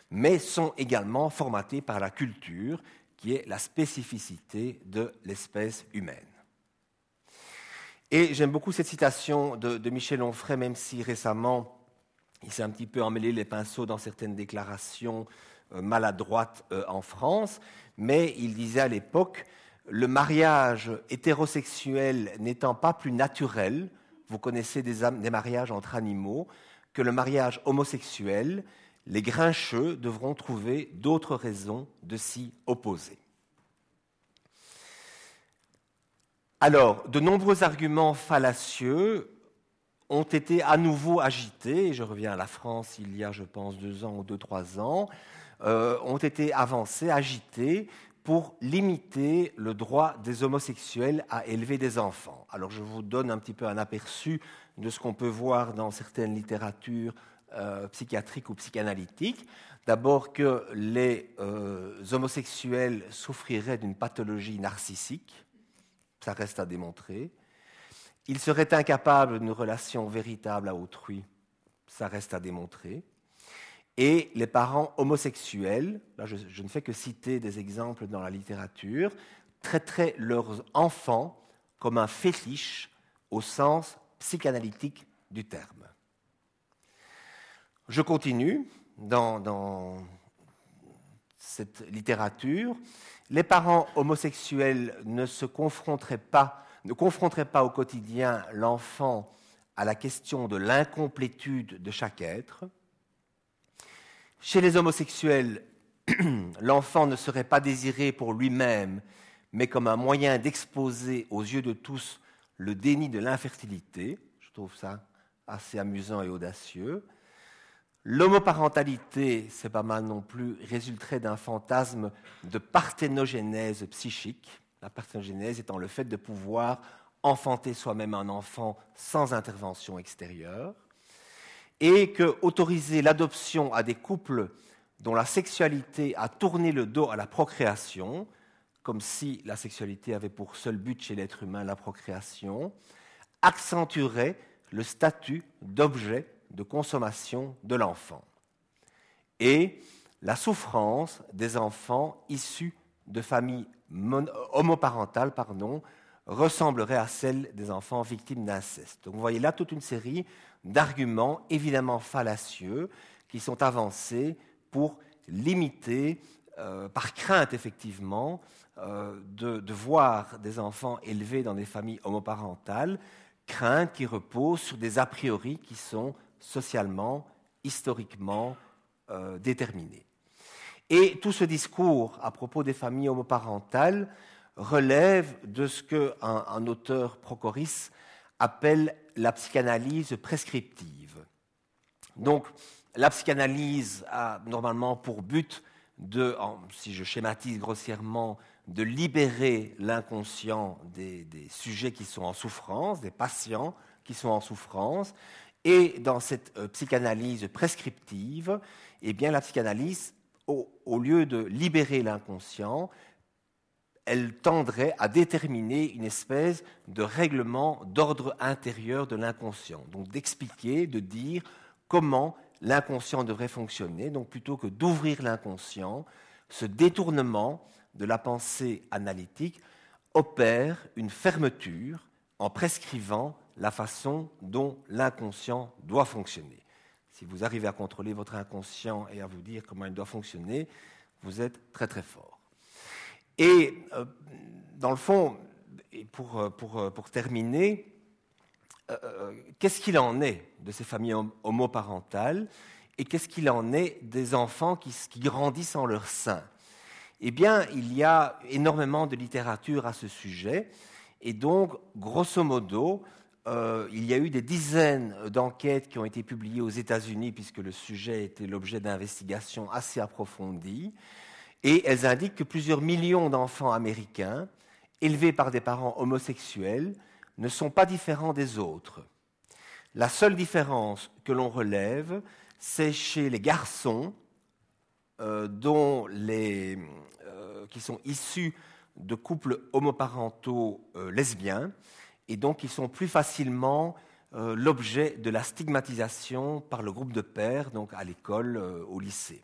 mais sont également formatés par la culture, qui est la spécificité de l'espèce humaine. Et j'aime beaucoup cette citation de, Michel Onfray, même si récemment il s'est un petit peu emmêlé les pinceaux dans certaines déclarations euh, maladroite euh, en France, mais il disait à l'époque, le mariage hétérosexuel n'étant pas plus naturel, vous connaissez des, mariages entre animaux, que le mariage homosexuel, les grincheux devront trouver d'autres raisons de s'y opposer. Alors, de nombreux arguments fallacieux ont été à nouveau agités, je reviens à la France il y a, je pense, deux ans ou deux, trois ans, euh, ont été avancés, agités pour limiter le droit des homosexuels à élever des enfants. Alors je vous donne un petit peu un aperçu de ce qu'on peut voir dans certaines littératures euh, psychiatriques ou psychanalytiques. D'abord que les euh, homosexuels souffriraient d'une pathologie narcissique, ça reste à démontrer. Ils seraient incapables d'une relation véritable à autrui, ça reste à démontrer et les parents homosexuels, je, ne fais que citer des exemples dans la littérature, traiteraient leurs enfants comme un fétiche au sens psychanalytique du terme. Je continue dans, dans cette littérature. Les parents homosexuels ne se confronteraient pas, ne confronteraient pas au quotidien l'enfant à la question de l'incomplétude de chaque être, chez les homosexuels, l'enfant ne serait pas désiré pour lui-même, mais comme un moyen d'exposer aux yeux de tous le déni de l'infertilité. Je trouve ça assez amusant et audacieux. L'homoparentalité, c'est pas mal non plus, résulterait d'un fantasme de parthénogénèse psychique. La parthénogénèse étant le fait de pouvoir enfanter soi-même un enfant sans intervention extérieure et que autoriser l'adoption à des couples dont la sexualité a tourné le dos à la procréation, comme si la sexualité avait pour seul but chez l'être humain la procréation, accentuerait le statut d'objet de consommation de l'enfant et la souffrance des enfants issus de familles homoparentales pardon, ressemblerait à celle des enfants victimes d'inceste. Donc vous voyez là toute une série d'arguments évidemment fallacieux qui sont avancés pour limiter, euh, par crainte effectivement, euh, de, voir des enfants élevés dans des familles homoparentales, crainte qui repose sur des a priori qui sont socialement, historiquement euh, déterminés. Et tout ce discours à propos des familles homoparentales relève de ce qu'un un auteur Procoris appelle la psychanalyse prescriptive. Donc, la psychanalyse a normalement pour but si je schématise grossièrement, de libérer l'inconscient des, sujets qui sont en souffrance, des patients qui sont en souffrance. Et dans cette euh, psychanalyse prescriptive, eh bien, la psychanalyse, au lieu de libérer l'inconscient, elle tendrait à déterminer une espèce de règlement d'ordre intérieur de l'inconscient. Donc d'expliquer, de dire comment l'inconscient devrait fonctionner. Donc plutôt que d'ouvrir l'inconscient, ce détournement de la pensée analytique opère une fermeture en prescrivant la façon dont l'inconscient doit fonctionner. Si vous arrivez à contrôler votre inconscient et à vous dire comment il doit fonctionner, vous êtes très très fort. Et euh, dans le fond, pour, euh, euh, pour terminer, qu'est-ce qu'il en est de ces familles homoparentales et qu'est-ce qu'il en est des enfants qui, qui, grandissent en leur sein? Eh bien, il y a énormément de littérature à ce sujet et donc, grosso modo, il y a eu des dizaines d'enquêtes qui ont été publiées aux États-Unis puisque le sujet était l'objet d'investigations assez approfondies. Et elles indiquent que plusieurs millions d'enfants américains, élevés par des parents homosexuels, ne sont pas différents des autres. La seule différence que l'on relève, c'est chez les garçons euh, dont les, euh, qui sont issus de couples homoparentaux euh, lesbiens et donc qui sont plus facilement l'objet de la stigmatisation par le groupe de pères, donc à l'école, au lycée.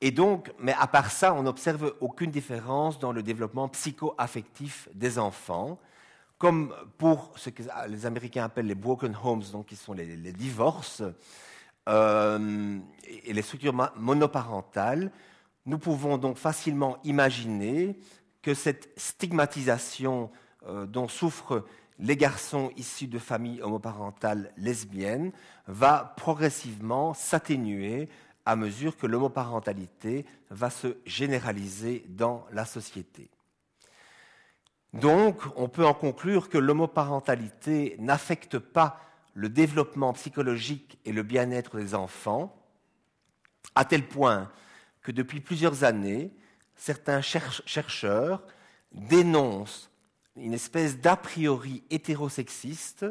Et donc, mais à part ça, on n'observe aucune différence dans le développement psycho-affectif des enfants, comme pour ce que les Américains appellent les broken homes, donc qui sont les, divorces euh, et les structures monoparentales. Nous pouvons donc facilement imaginer que cette stigmatisation euh, dont souffrent les garçons issus de familles homoparentales lesbiennes va progressivement s'atténuer à mesure que l'homoparentalité va se généraliser dans la société. Donc, on peut en conclure que l'homoparentalité n'affecte pas le développement psychologique et le bien-être des enfants, à tel point que depuis plusieurs années, certains chercheurs dénoncent une espèce d'a priori hétérosexiste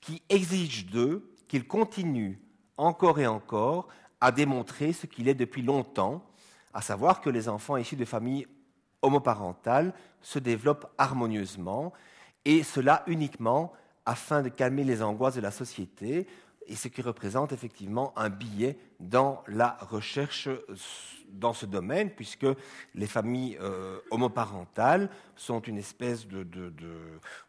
qui exige d'eux qu'ils continuent encore et encore a démontré ce qu'il est depuis longtemps, à savoir que les enfants issus de familles homoparentales se développent harmonieusement, et cela uniquement afin de calmer les angoisses de la société, et ce qui représente effectivement un billet dans la recherche dans ce domaine, puisque les familles euh, homoparentales sont une espèce de,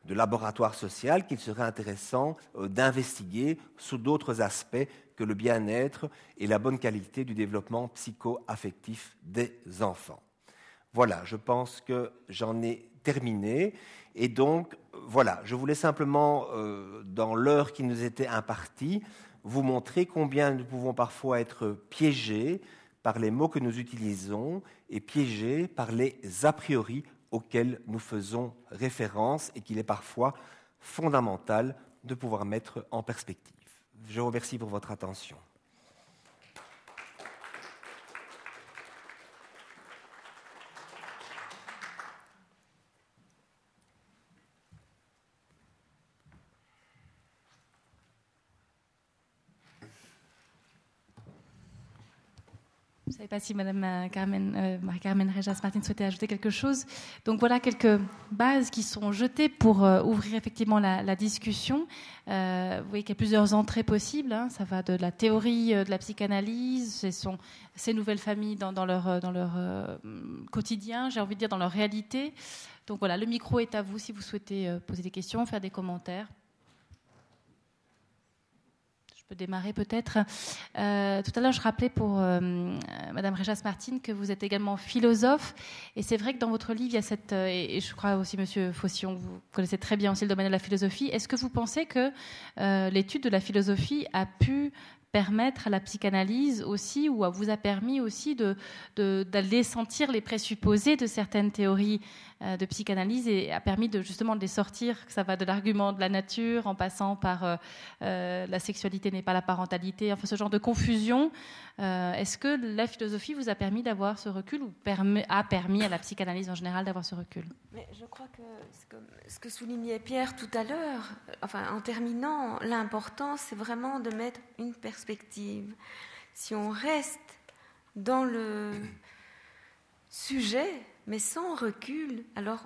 laboratoire social qu'il serait intéressant euh, d'investiguer sous d'autres aspects que le bien-être et la bonne qualité du développement psycho-affectif des enfants. Voilà, je pense que j'en ai terminé. Et donc, voilà, je voulais simplement, euh, dans l'heure qui nous était impartie, vous montrer combien nous pouvons parfois être piégés par les mots que nous utilisons et piégés par les a priori auxquels nous faisons référence et qu'il est parfois fondamental de pouvoir mettre en perspective. Je vous remercie pour votre attention. Je ne savais pas si Madame euh, Carmen, euh, Marie-Carmen Réjas-Martin souhaitait ajouter quelque chose. Donc voilà quelques bases qui sont jetées pour euh, ouvrir effectivement la, discussion. vous voyez qu'il y a plusieurs entrées possibles. Hein. Ça va de la théorie de la psychanalyse, ces nouvelles familles dans, leur, quotidien, j'ai envie de dire dans leur réalité. Donc voilà, le micro est à vous si vous souhaitez poser des questions, faire des commentaires peux démarrer peut-être. Euh, tout à l'heure, je rappelais pour euh, Madame Réjas Martine que vous êtes également philosophe. Et c'est vrai que dans votre livre, il y a cette. Euh, et, je crois aussi, Monsieur Faution, vous connaissez très bien aussi le domaine de la philosophie. Est-ce que vous pensez que l'étude de la philosophie a pu permettre à la psychanalyse aussi, ou vous a permis aussi d'aller sentir les présupposés de certaines théories euh, de psychanalyse et a permis de justement de les sortir, que ça va de l'argument de la nature en passant par euh, euh, la sexualité n'est pas la parentalité, enfin ce genre de confusion. Est-ce que la philosophie vous a permis d'avoir ce recul ou a permis à la psychanalyse en général d'avoir ce recul? Mais Je crois que ce, que ce que soulignait Pierre tout à l'heure, enfin en terminant, l'important c'est vraiment de mettre une perspective. Si on reste dans le sujet, mais sans recul, alors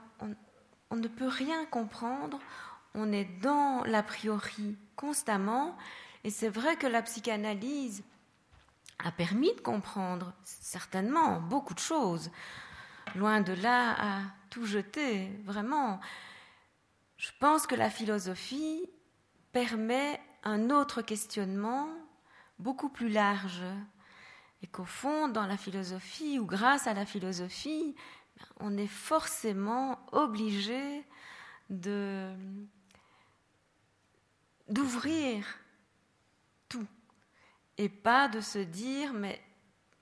on, ne peut rien comprendre, on est dans l'a priori constamment, et c'est vrai que la psychanalyse a permis de comprendre certainement beaucoup de choses, loin de là à tout jeter, vraiment. Je pense que la philosophie permet un autre questionnement beaucoup plus large et qu'au fond, dans la philosophie ou grâce à la philosophie, on est forcément obligé de d'ouvrir tout et pas de se dire mais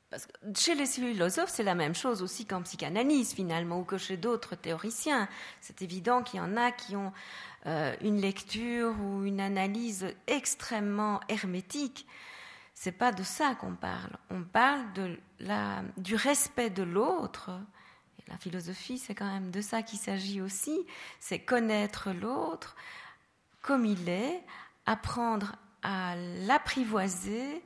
parce que chez les philosophes, c'est la même chose aussi qu'en psychanalyse finalement, ou que chez d'autres théoriciens. C'est évident qu'il y en a qui ont euh, une lecture ou une analyse extrêmement hermétique. C'est pas de ça qu'on parle. On parle du respect de l'autre la philosophie, c'est quand même de ça qu'il s'agit aussi, c'est connaître l'autre comme il est, apprendre à l'apprivoiser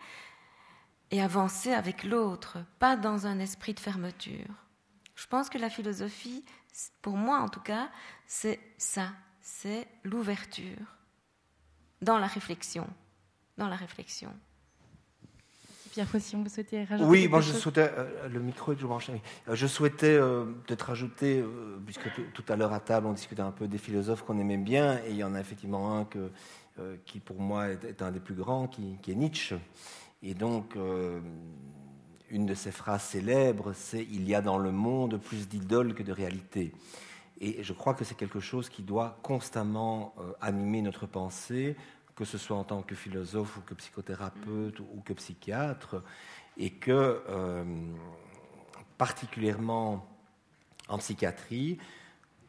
et avancer avec l'autre, pas dans un esprit de fermeture. Je pense que la philosophie, pour moi en tout cas, c'est ça, c'est l'ouverture dans la réflexion, dans la réflexion. Pierre vous souhaitez rajouter Oui, moi je souhaitais, euh, le micro est toujours branché. Euh, je souhaitais euh, peut-être rajouter, puisque tout à l'heure à table on discutait un peu des philosophes qu'on aimait bien, et il y en a effectivement un que, qui pour moi est, un des plus grands, qui, qui est Nietzsche. Et donc, une de ses phrases célèbres, c'est Il y a dans le monde plus d'idoles que de réalités. Et je crois que c'est quelque chose qui doit constamment animer notre pensée, que ce soit en tant que philosophe ou que psychothérapeute ou que psychiatre, et que euh, particulièrement en psychiatrie,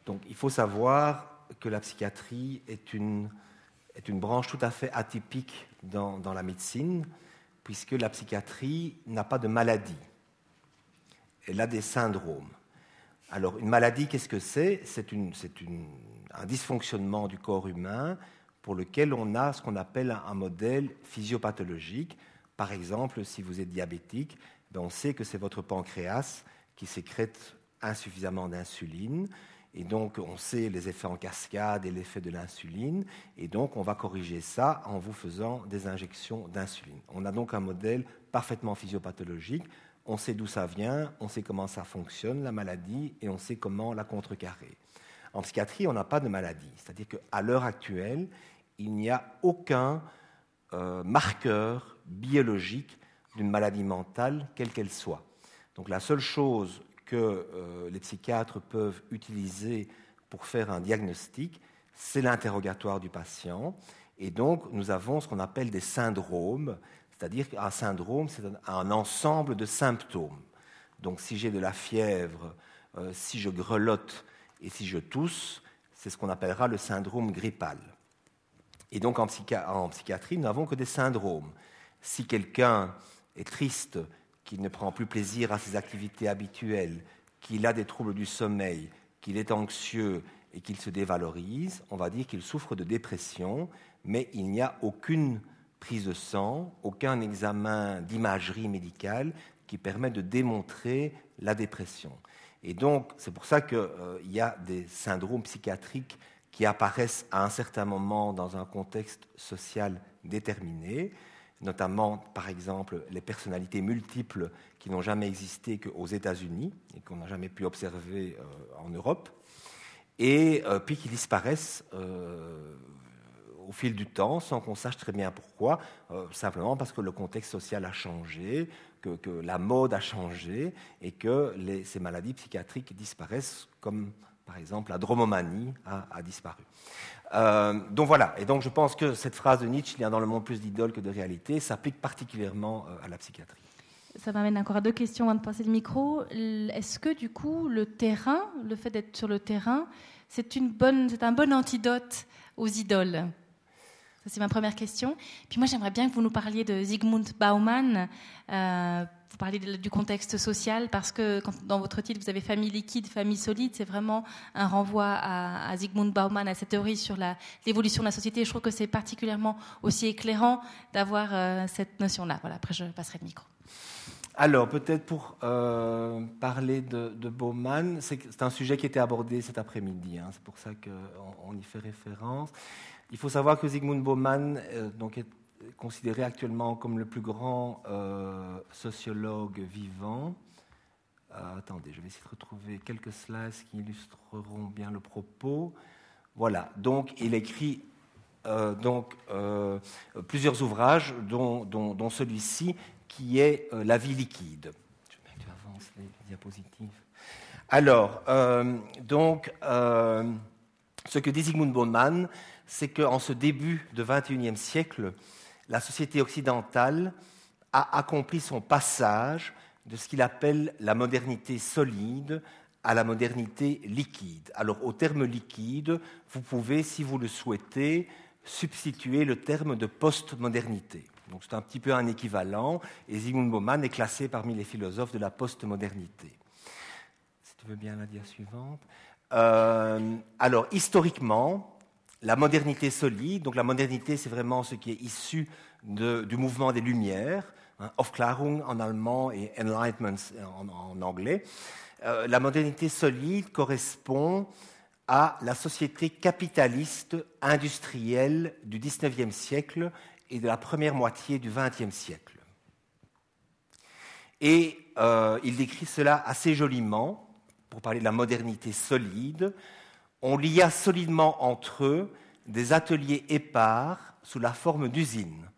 donc il faut savoir que la psychiatrie est une, est une branche tout à fait atypique dans, dans la médecine, puisque la psychiatrie n'a pas de maladie, elle a des syndromes. Alors une maladie, qu'est-ce que c'est? C'est un dysfonctionnement du corps humain pour lequel on a ce qu'on appelle un modèle physiopathologique. Par exemple, si vous êtes diabétique, ben, on sait que c'est votre pancréas qui sécrète insuffisamment d'insuline. Et donc, on sait les effets en cascade et l'effet de l'insuline. Et donc, on va corriger ça en vous faisant des injections d'insuline. On a donc un modèle parfaitement physiopathologique. On sait d'où ça vient, on sait comment ça fonctionne, la maladie, et on sait comment la contrecarrer. En psychiatrie, on n'a pas de maladie. C'est-à-dire qu'à l'heure actuelle, il n'y a aucun euh, marqueur biologique d'une maladie mentale, quelle qu'elle soit. Donc la seule chose que euh, les psychiatres peuvent utiliser pour faire un diagnostic, c'est l'interrogatoire du patient. Et donc nous avons ce qu'on appelle des syndromes, c'est-à-dire qu'un syndrome, c'est un, ensemble de symptômes. Donc si j'ai de la fièvre, euh, si je grelotte et si je tousse, c'est ce qu'on appellera le syndrome grippal. Et donc en, psychiatrie, nous n'avons que des syndromes. Si quelqu'un est triste, qu'il ne prend plus plaisir à ses activités habituelles, qu'il a des troubles du sommeil, qu'il est anxieux et qu'il se dévalorise, on va dire qu'il souffre de dépression, mais il n'y a aucune prise de sang, aucun examen d'imagerie médicale qui permet de démontrer la dépression. Et donc, c'est pour ça qu'il euh, y a des syndromes psychiatriques qui apparaissent à un certain moment dans un contexte social déterminé, notamment par exemple les personnalités multiples qui n'ont jamais existé qu'aux États-Unis et qu'on n'a jamais pu observer euh, en Europe, et euh, puis qui disparaissent euh, au fil du temps sans qu'on sache très bien pourquoi, simplement parce que le contexte social a changé, que, la mode a changé et que ces maladies psychiatriques disparaissent comme Par exemple, la dromomanie a, disparu. Euh, donc voilà, et donc je pense que cette phrase de Nietzsche, il y a dans le monde plus d'idoles que de réalité, s'applique particulièrement euh, à la psychiatrie. Ça m'amène encore à deux questions avant de passer le micro. Est-ce que du coup, le terrain, le fait d'être sur le terrain, c'est un bon antidote aux idoles? Ça, c'est ma première question. Puis moi, j'aimerais bien que vous nous parliez de Zygmunt Bauman. Euh, vous parlez du contexte social parce que dans votre titre, vous avez famille liquide, famille solide. C'est vraiment un renvoi à, Zygmunt Bauman, à cette théorie sur l'évolution de la société. je trouve que c'est particulièrement aussi éclairant d'avoir euh, cette notion-là. Voilà, après, je passerai le micro. Alors, peut-être pour euh, parler de, Bauman, c'est un sujet qui était abordé cet après-midi, hein. c'est pour ça qu'on y fait référence. Il faut savoir que Zygmunt Bauman euh, donc est considéré actuellement comme le plus grand euh, sociologue vivant. attendez, je vais essayer de retrouver quelques slides qui illustreront bien le propos. Voilà, donc il écrit donc, plusieurs ouvrages, dont, dont celui-ci, qui est euh, la vie liquide. Je que tu avances les diapositives. Alors, euh, donc, euh, ce que dit Zygmunt Bauman, c'est qu'en ce début de XXIe siècle, la société occidentale a accompli son passage de ce qu'il appelle la modernité solide à la modernité liquide. Alors, au terme liquide, vous pouvez, si vous le souhaitez, substituer le terme de postmodernité. Donc c'est un petit peu un équivalent, et Zygmunt Bauman est classé parmi les philosophes de la postmodernité. Si tu veux bien la dire suivante. Euh, alors, historiquement, la modernité solide, donc la modernité, c'est vraiment ce qui est issu du mouvement des Lumières, hein, Aufklärung en allemand et Enlightenment en, anglais. Euh, la modernité solide correspond à la société capitaliste industrielle du XIXe siècle et de la première moitié du XXe siècle. Et euh, il décrit cela assez joliment, pour parler de la modernité solide. On lia solidement entre eux des ateliers épars sous la forme d'usines.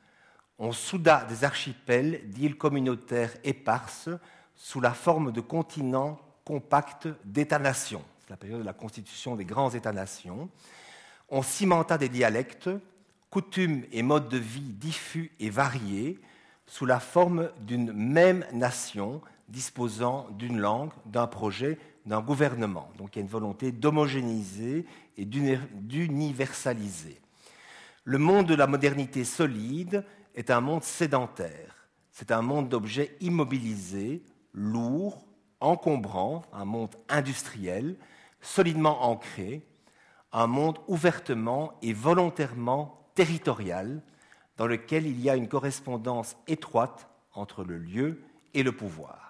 On souda des archipels d'îles communautaires éparses sous la forme de continents compacts d'États-nations. C'est la période de la constitution des grands États-nations. On cimenta des dialectes coutumes et modes de vie diffus et variés sous la forme d'une même nation disposant d'une langue, d'un projet, d'un gouvernement. Donc il y a une volonté d'homogénéiser et d'universaliser. Le monde de la modernité solide est un monde sédentaire. C'est un monde d'objets immobilisés, lourds, encombrants, un monde industriel, solidement ancré, un monde ouvertement et volontairement territorial dans lequel il y a une correspondance étroite entre le lieu et le pouvoir.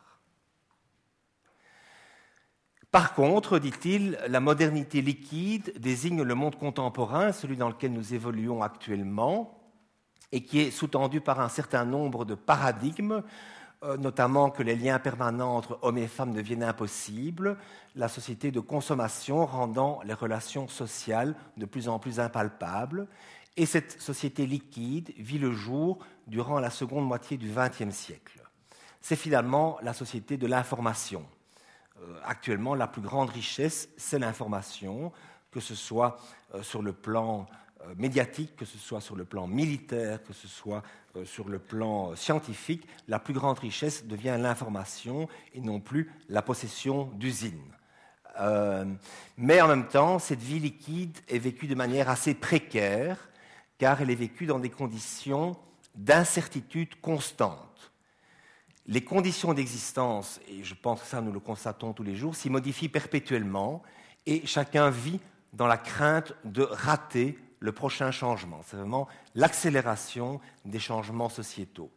Par contre, dit-il, la modernité liquide désigne le monde contemporain, celui dans lequel nous évoluons actuellement, et qui est sous-tendu par un certain nombre de paradigmes, euh, notamment que les liens permanents entre hommes et femmes deviennent impossibles, la société de consommation rendant les relations sociales de plus en plus impalpables, et cette société liquide vit le jour durant la seconde moitié du XXe siècle. C'est finalement la société de l'information. Euh, actuellement, la plus grande richesse, c'est l'information, que ce soit euh, sur le plan euh, médiatique, que ce soit sur le plan militaire, que ce soit sur le plan scientifique. La plus grande richesse devient l'information et non plus la possession d'usines. mais en même temps, cette vie liquide est vécue de manière assez précaire car elle est vécue dans des conditions d'incertitude constante. Les conditions d'existence, et je pense que ça nous le constatons tous les jours, s'y modifient perpétuellement et chacun vit dans la crainte de rater le prochain changement. C'est vraiment l'accélération des changements sociétaux.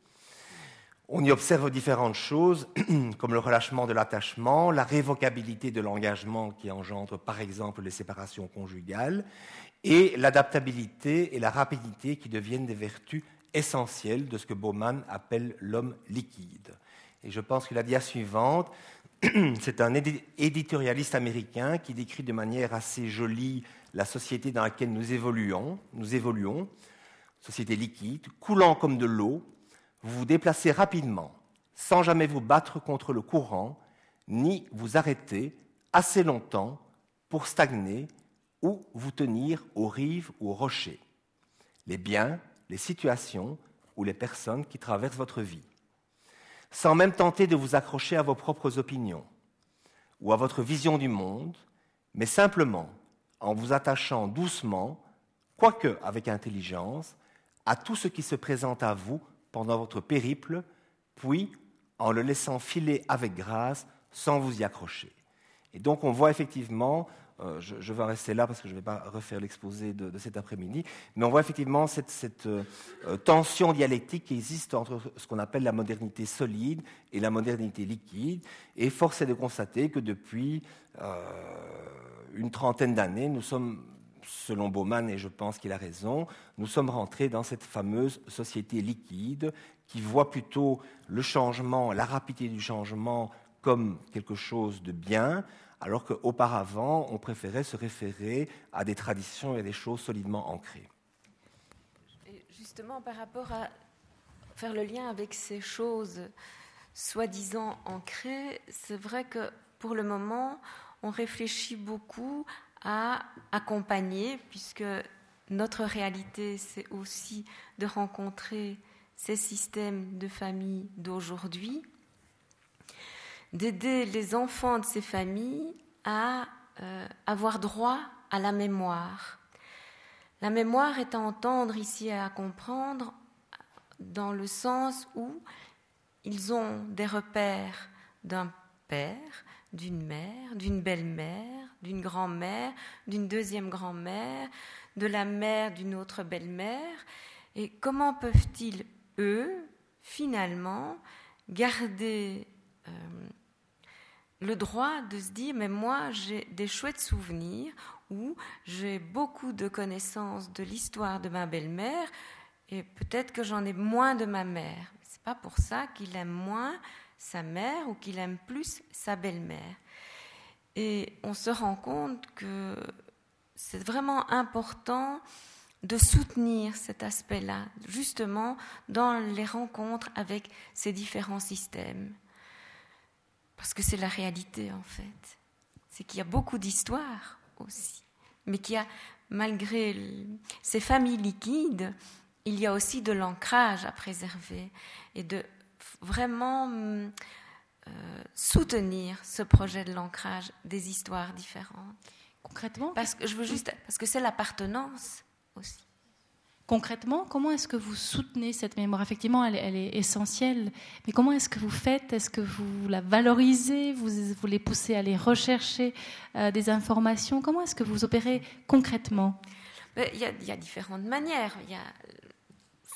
On y observe différentes choses, comme le relâchement de l'attachement, la révocabilité de l'engagement qui engendre par exemple les séparations conjugales, et l'adaptabilité et la rapidité qui deviennent des vertus essentielles de ce que Bauman appelle l'homme liquide. Et je pense que la dia suivante, c'est un éditorialiste américain qui décrit de manière assez jolie la société dans laquelle nous évoluons, nous évoluons, société liquide, coulant comme de l'eau, vous vous déplacez rapidement, sans jamais vous battre contre le courant, ni vous arrêter assez longtemps pour stagner ou vous tenir aux rives ou aux rochers. Les biens, les situations ou les personnes qui traversent votre vie. Sans même tenter de vous accrocher à vos propres opinions ou à votre vision du monde, mais simplement en vous attachant doucement, quoique avec intelligence, à tout ce qui se présente à vous pendant votre périple, puis en le laissant filer avec grâce sans vous y accrocher. Et donc on voit effectivement, euh, je, vais rester là parce que je ne vais pas refaire l'exposé de, cet après-midi, mais on voit effectivement cette, euh, euh, tension dialectique qui existe entre ce qu'on appelle la modernité solide et la modernité liquide. Et force est de constater que depuis une trentaine d'années, nous sommes selon Bauman, et je pense qu'il a raison, nous sommes rentrés dans cette fameuse société liquide qui voit plutôt le changement, la rapidité du changement comme quelque chose de bien, alors qu'auparavant, on préférait se référer à des traditions et à des choses solidement ancrées. justement, par rapport à faire le lien avec ces choses soi-disant ancrées, c'est vrai que pour le moment, on réfléchit beaucoup à accompagner, puisque notre réalité, c'est aussi de rencontrer ces systèmes de famille d'aujourd'hui, d'aider les enfants de ces familles à euh, avoir droit à la mémoire. La mémoire est à entendre ici et à comprendre dans le sens où ils ont des repères d'un père, d'une mère, d'une belle-mère, d'une grand-mère, d'une deuxième grand-mère, de la mère d'une autre belle-mère. Et comment peuvent-ils, eux, finalement, garder euh, le droit de se dire, mais moi, j'ai des chouettes souvenirs ou j'ai beaucoup de connaissances de l'histoire de ma belle-mère et peut-être que j'en ai moins de ma mère. C'est pas pour ça qu'il aime moins sa mère ou qu'il aime plus sa belle-mère. Et on se rend compte que c'est vraiment important de soutenir cet aspect-là, justement dans les rencontres avec ces différents systèmes. Parce que c'est la réalité, en fait. C'est qu'il y a beaucoup d'histoires aussi, mais qu'il y a, malgré ces familles liquides, il y a aussi de l'ancrage à préserver et de vraiment euh, soutenir ce projet de l'ancrage des histoires différentes. Concrètement Parce que je veux juste parce que c'est l'appartenance aussi. Concrètement, comment est-ce que vous soutenez cette mémoire? Effectivement, elle, est essentielle, mais comment est-ce que vous faites? Est-ce que vous la valorisez? Vous, vous les poussez à aller rechercher euh, des informations? Comment est-ce que vous opérez concrètement? Il y, a, il y, a, différentes manières. Il y a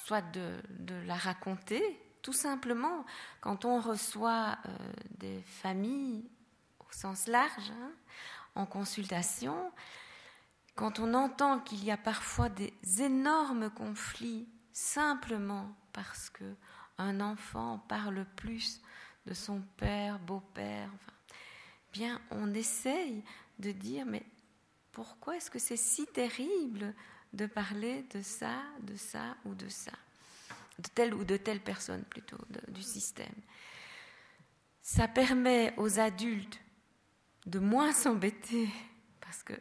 soit de, de la raconter, tout simplement, quand on reçoit euh, des familles au sens large, hein, en consultation, quand on entend qu'il y a parfois des énormes conflits simplement parce que un enfant parle plus de son père, beau-père, bien on essaye de dire mais pourquoi est-ce que c'est si terrible de parler de ça, de ça ou de ça? De telle ou de telle personne plutôt du système. Ça permet aux adultes de moins s'embêter parce que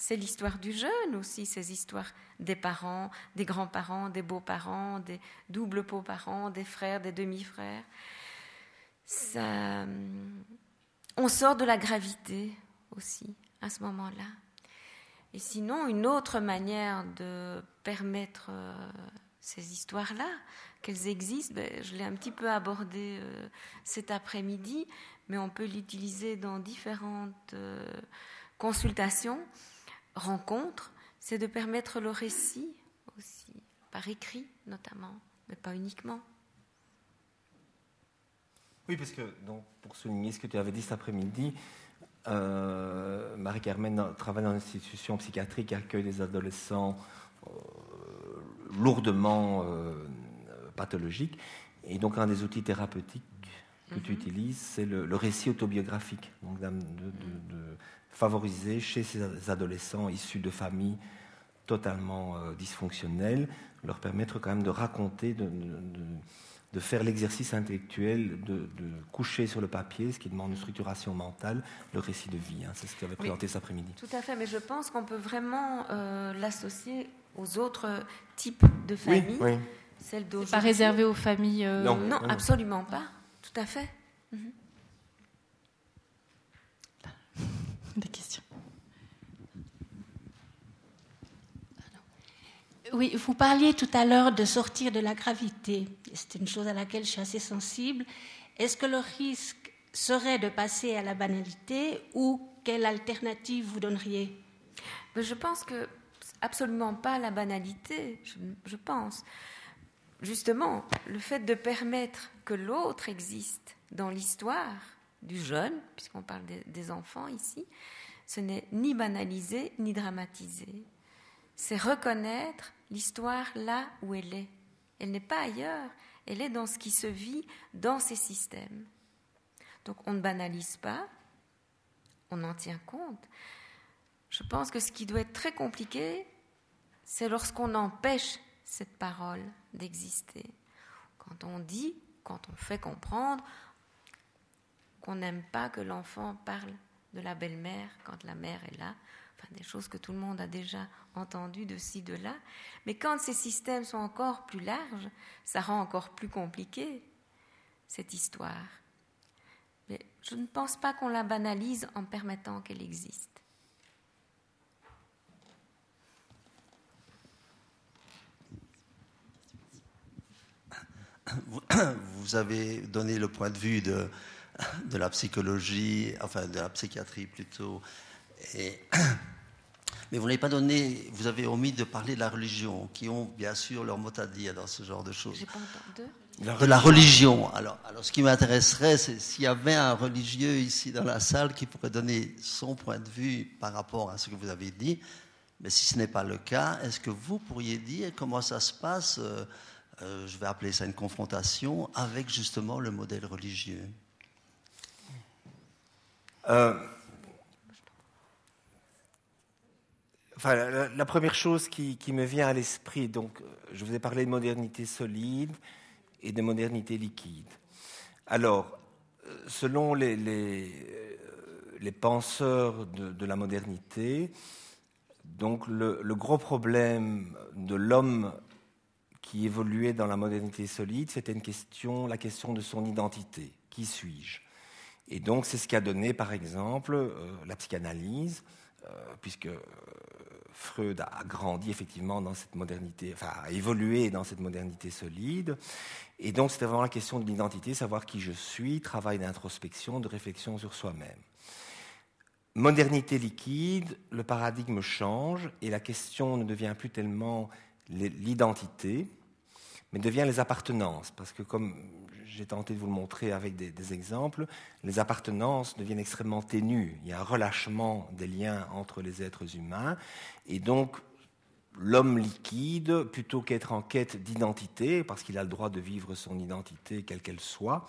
c'est l'histoire du jeune aussi, ces histoires des parents, des grands-parents, des beaux-parents, des doubles beaux-parents, des frères, des demi-frères. Ça, on sort de la gravité aussi à ce moment-là. Et sinon, une autre manière de permettre euh, ces histoires-là, qu'elles existent. Ben, je l'ai un petit peu abordé euh, cet après-midi, mais on peut l'utiliser dans différentes euh, consultations, rencontres. C'est de permettre le récit aussi, par écrit notamment, mais pas uniquement. Oui, parce que donc, pour souligner ce que tu avais dit cet après-midi, euh, Marie-Carmen travaille dans une institution psychiatrique qui accueille des adolescents lourdement euh, pathologique. Et donc, un des outils thérapeutiques que tu mhm. utilises, c'est le, récit autobiographique, donc de, favoriser chez ces adolescents issus de familles totalement euh, dysfonctionnelles, leur permettre quand même de raconter, de, de faire l'exercice intellectuel, de, coucher sur le papier, ce qui demande une structuration mentale, le récit de vie. Hein. c'est ce qu'il avait présenté cet après-midi. Tout à fait, mais je pense qu'on peut vraiment euh, l'associer aux autres types de familles. Oui, Celle pas réservé aux familles. Euh, non, non, absolument pas. Tout à fait. Mhm. Des questions. Oui, vous parliez tout à l'heure de sortir de la gravité. C'est une chose à laquelle je suis assez sensible. Est-ce que le risque serait de passer à la banalité ou quelle alternative vous donneriez? Je pense que absolument pas la banalité, je, pense. Justement, le fait de permettre que l'autre existe dans l'histoire du jeune, puisqu'on parle des enfants ici, ce n'est ni banalisé ni dramatisé. C'est reconnaître l'histoire là où elle est. Elle n'est pas ailleurs, elle est dans ce qui se vit dans ces systèmes. Donc on ne banalise pas, on en tient compte. Je pense que ce qui doit être très compliqué, c'est lorsqu'on empêche cette parole d'exister. Quand on dit, quand on fait comprendre qu'on n'aime pas que l'enfant parle de la belle-mère quand la mère est là, des choses que tout le monde a déjà entendues de ci, de là. Mais quand ces systèmes sont encore plus larges, ça rend encore plus compliqué cette histoire. Mais je ne pense pas qu'on la banalise en permettant qu'elle existe. Vous avez donné le point de vue de, de la psychologie, enfin de la psychiatrie plutôt, et mais vous n'avez pas donné, vous avez omis de parler de la religion, qui ont bien sûr leur mot à dire dans ce genre de choses. de la religion. Alors, alors ce qui m'intéresserait, c'est s'il y avait un religieux ici dans la salle qui pourrait donner son point de vue par rapport à ce que vous avez dit. Mais si ce n'est pas le cas, est-ce que vous pourriez dire comment ça se passe euh, euh, Je vais appeler ça une confrontation avec justement le modèle religieux. Euh, la, première chose qui, me vient à l'esprit, donc, je vous ai parlé de modernité solide et de modernité liquide. Alors, selon les, penseurs de, la modernité, donc le gros problème de l'homme qui évoluait dans la modernité solide, c'était une question, la question de son identité. Qui suis-je? Et donc, c'est ce qui a donné, par exemple, euh, la psychanalyse, euh, puisque Freud a grandi effectivement dans cette modernité, enfin a évolué dans cette modernité solide. Et donc c'était vraiment la question de l'identité, savoir qui je suis, travail d'introspection, de réflexion sur soi-même. Modernité liquide, le paradigme change et la question ne devient plus tellement l'identité, mais devient les appartenances. Parce que comme j'ai tenté de vous le montrer avec des, exemples, les appartenances deviennent extrêmement ténues. Il y a un relâchement des liens entre les êtres humains. Et donc, l'homme liquide, plutôt qu'être en quête d'identité, parce qu'il a le droit de vivre son identité quelle qu'elle soit,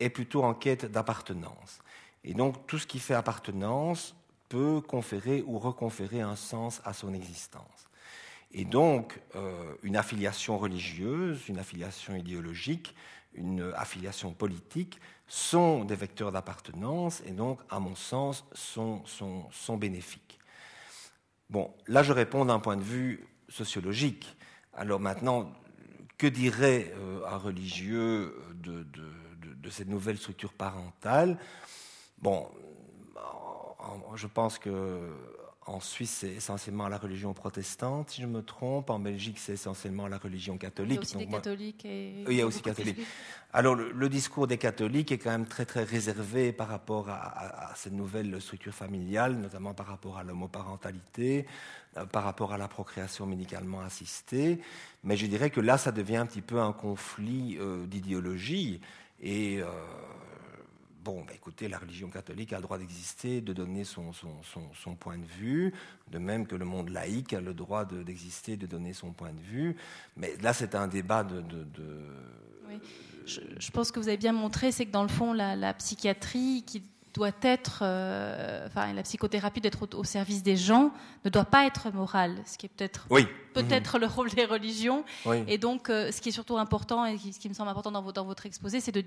est plutôt en quête d'appartenance. Et donc, tout ce qui fait appartenance peut conférer ou reconférer un sens à son existence. Et donc, euh, une affiliation religieuse, une affiliation idéologique, une affiliation politique sont des vecteurs d'appartenance et donc, à mon sens, sont, sont, bénéfiques. Bon, là, je réponds d'un point de vue sociologique. Alors maintenant, que dirait euh, un religieux de, de, cette nouvelle structure parentale? Bon, je pense que en Suisse, c'est essentiellement la religion protestante, si je me trompe. En Belgique, c'est essentiellement la religion catholique. Il y a aussi des catholiques. Et... Il y a aussi catholiques. Alors, le, discours des catholiques est quand même très, très réservé par rapport à, cette nouvelle structure familiale, notamment par rapport à l'homoparentalité, euh, par rapport à la procréation médicalement assistée. Mais je dirais que là, ça devient un petit peu un conflit euh, d'idéologie. Et. Euh, bon, bah, écoutez, la religion catholique a le droit d'exister, de donner son, son, point de vue, de même que le monde laïque a le droit d'exister, de, donner son point de vue. Mais là, c'est un débat de... Je, pense que vous avez bien montré, c'est que dans le fond, la, psychiatrie, qui doit être, euh, enfin, la psychothérapie d'être au, service des gens ne doit pas être morale, ce qui est peut-être peut-être le rôle des religions. Et donc, euh, ce qui est surtout important et ce qui me semble important dans, dans votre exposé, c'est de,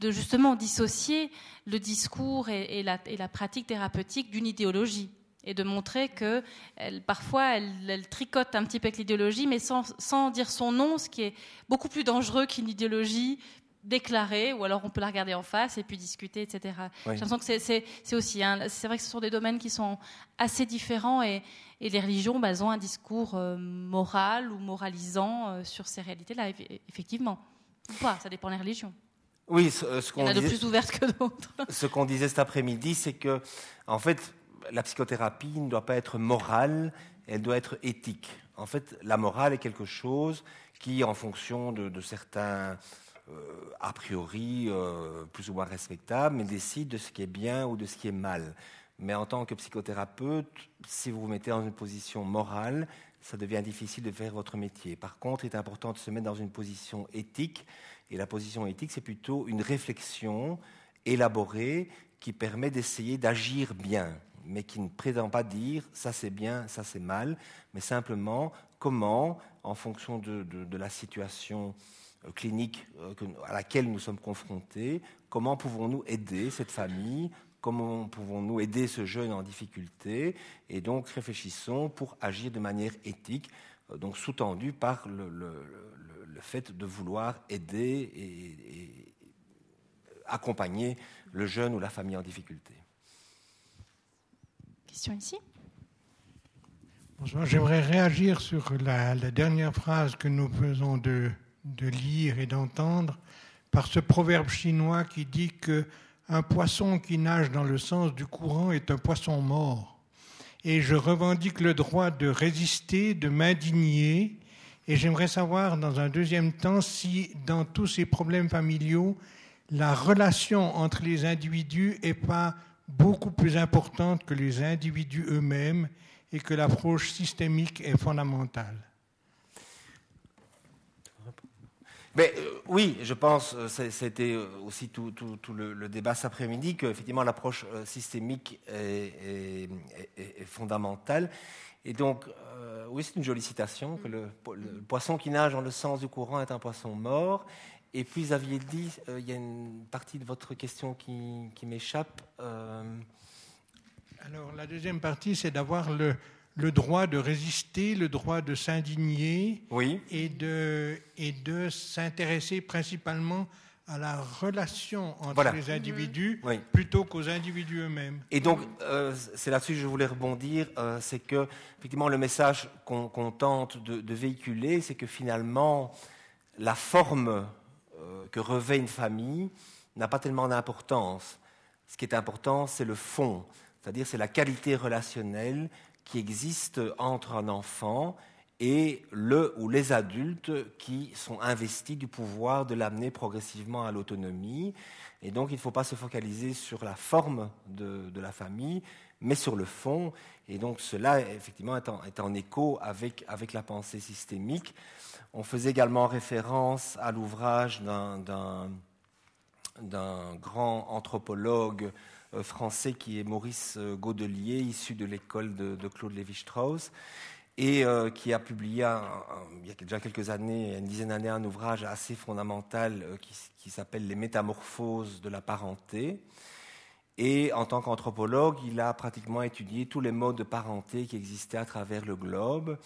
de, justement dissocier le discours et, la, et la pratique thérapeutique d'une idéologie et de montrer que elle, parfois elle, tricote un petit peu avec l'idéologie, mais sans, sans, dire son nom, ce qui est beaucoup plus dangereux qu'une idéologie déclarée, ou alors on peut la regarder en face et puis discuter, etc. J'ai l'impression que c'est aussi, hein, c'est vrai que ce sont des domaines qui sont assez différents et, et les religions, bah, elles ont un discours euh, moral ou moralisant euh, sur ces réalités-là, effectivement. Ou pas, ça dépend des religions. Oui, ce, euh, qu'on Il y en a de plus ouvertes que d'autres. Ce qu'on disait cet après-midi, c'est que, en fait, la psychothérapie ne doit pas être morale, elle doit être éthique. En fait, la morale est quelque chose qui, en fonction de, certains a priori euh, plus ou moins respectables, mais décide de ce qui est bien ou de ce qui est mal. Mais en tant que psychothérapeute, si vous vous mettez dans une position morale, ça devient difficile de faire votre métier. Par contre, il est important de se mettre dans une position éthique. Et la position éthique, c'est plutôt une réflexion élaborée qui permet d'essayer d'agir bien mais qui ne prétend pas dire ça c'est bien, ça c'est mal, mais simplement comment, en fonction de, la situation euh, clinique euh, à laquelle nous sommes confrontés, comment pouvons-nous aider cette famille, comment pouvons-nous aider ce jeune en difficulté, et donc réfléchissons pour agir de manière éthique, euh, donc sous-tendu par le, fait de vouloir aider et accompagner le jeune ou la famille en difficulté. Question ici. Bonsoir. J'aimerais réagir sur la, dernière phrase que nous faisons de, de lire et d'entendre par ce proverbe chinois qui dit que un poisson qui nage dans le sens du courant est un poisson mort. Et je revendique le droit de résister, de m'indigner. Et j'aimerais savoir, dans un deuxième temps, si dans tous ces problèmes familiaux, la relation entre les individus n'est pas beaucoup plus importante que les individus eux-mêmes et que l'approche systémique est fondamentale. Mais, euh, oui, je pense, euh, c'était aussi tout, le, débat cet après-midi, qu'effectivement l'approche euh, systémique est, fondamentale. Et donc, oui, c'est une jolie citation, que le, poisson qui nage dans le sens du courant est un poisson mort, et puis, vous aviez dit, euh, il y a une partie de votre question qui, m'échappe. Euh. Alors, la deuxième partie, c'est d'avoir le, le, droit de résister, le droit de s'indigner oui. et de, et de s'intéresser principalement à la relation entre les individus plutôt qu'aux individus eux-mêmes. Et donc, euh, c'est là-dessus que je voulais rebondir, c'est que, effectivement, le message qu'on tente de, de véhiculer, c'est que finalement, la forme euh, que revêt une famille n'a pas tellement d'importance. Ce qui est important, c'est le fond, c'est-à-dire c'est la qualité relationnelle qui existe entre un enfant et le ou les adultes qui sont investis du pouvoir de l'amener progressivement à l'autonomie. Et donc, il ne faut pas se focaliser sur la forme de, la famille, mais sur le fond. Et donc, cela, effectivement, est en, est en écho avec, avec la pensée systémique. On faisait également référence à l'ouvrage d'un grand anthropologue français qui est Maurice euh, Godelier, issu de l'école de, Claude Lévi-Strauss, et euh, qui a publié il y a déjà quelques années, une dizaine d'années, un ouvrage assez fondamental qui, qui s'appelle Les métamorphoses de la parenté. Et en tant qu'anthropologue, il a pratiquement étudié tous les modes de parenté qui existaient à travers le globe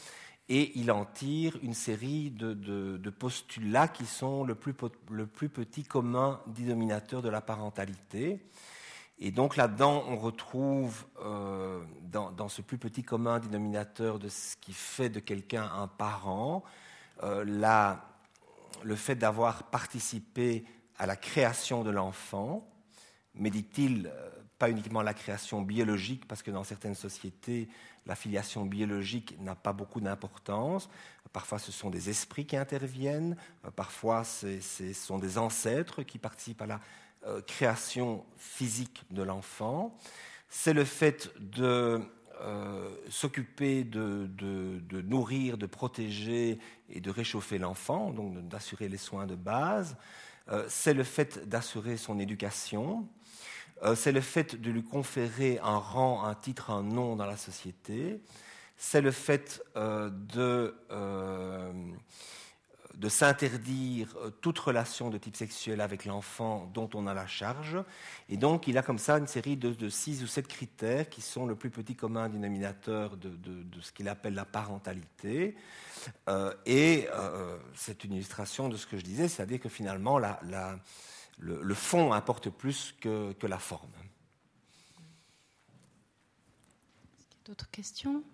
et il en tire une série de, postulats qui sont le plus, le plus petit commun dénominateur de la parentalité. Et donc là-dedans, on retrouve euh, dans, ce plus petit commun dénominateur de ce qui fait de quelqu'un un parent, euh, le fait d'avoir participé à la création de l'enfant, mais dit-il, euh, pas uniquement la création biologique, parce que dans certaines sociétés, la filiation biologique n'a pas beaucoup d'importance. Parfois, ce sont des esprits qui interviennent. Parfois, ce sont des ancêtres qui participent à la euh, création physique de l'enfant. C'est le fait de euh, s'occuper de, de, nourrir, de protéger et de réchauffer l'enfant, donc d'assurer les soins de base. c'est le fait d'assurer son éducation. euh, c'est le fait de lui conférer un rang, un titre, un nom dans la société, c'est le fait euh, de, euh, de s'interdire toute relation de type sexuel avec l'enfant dont on a la charge. Et donc, il a comme ça une série de, six ou sept critères qui sont le plus petit commun dénominateur de, de, ce qu'il appelle la parentalité. et c'est une illustration de ce que je disais, c'est-à-dire que finalement, la, le, fond importe plus que, la forme. D'autres questions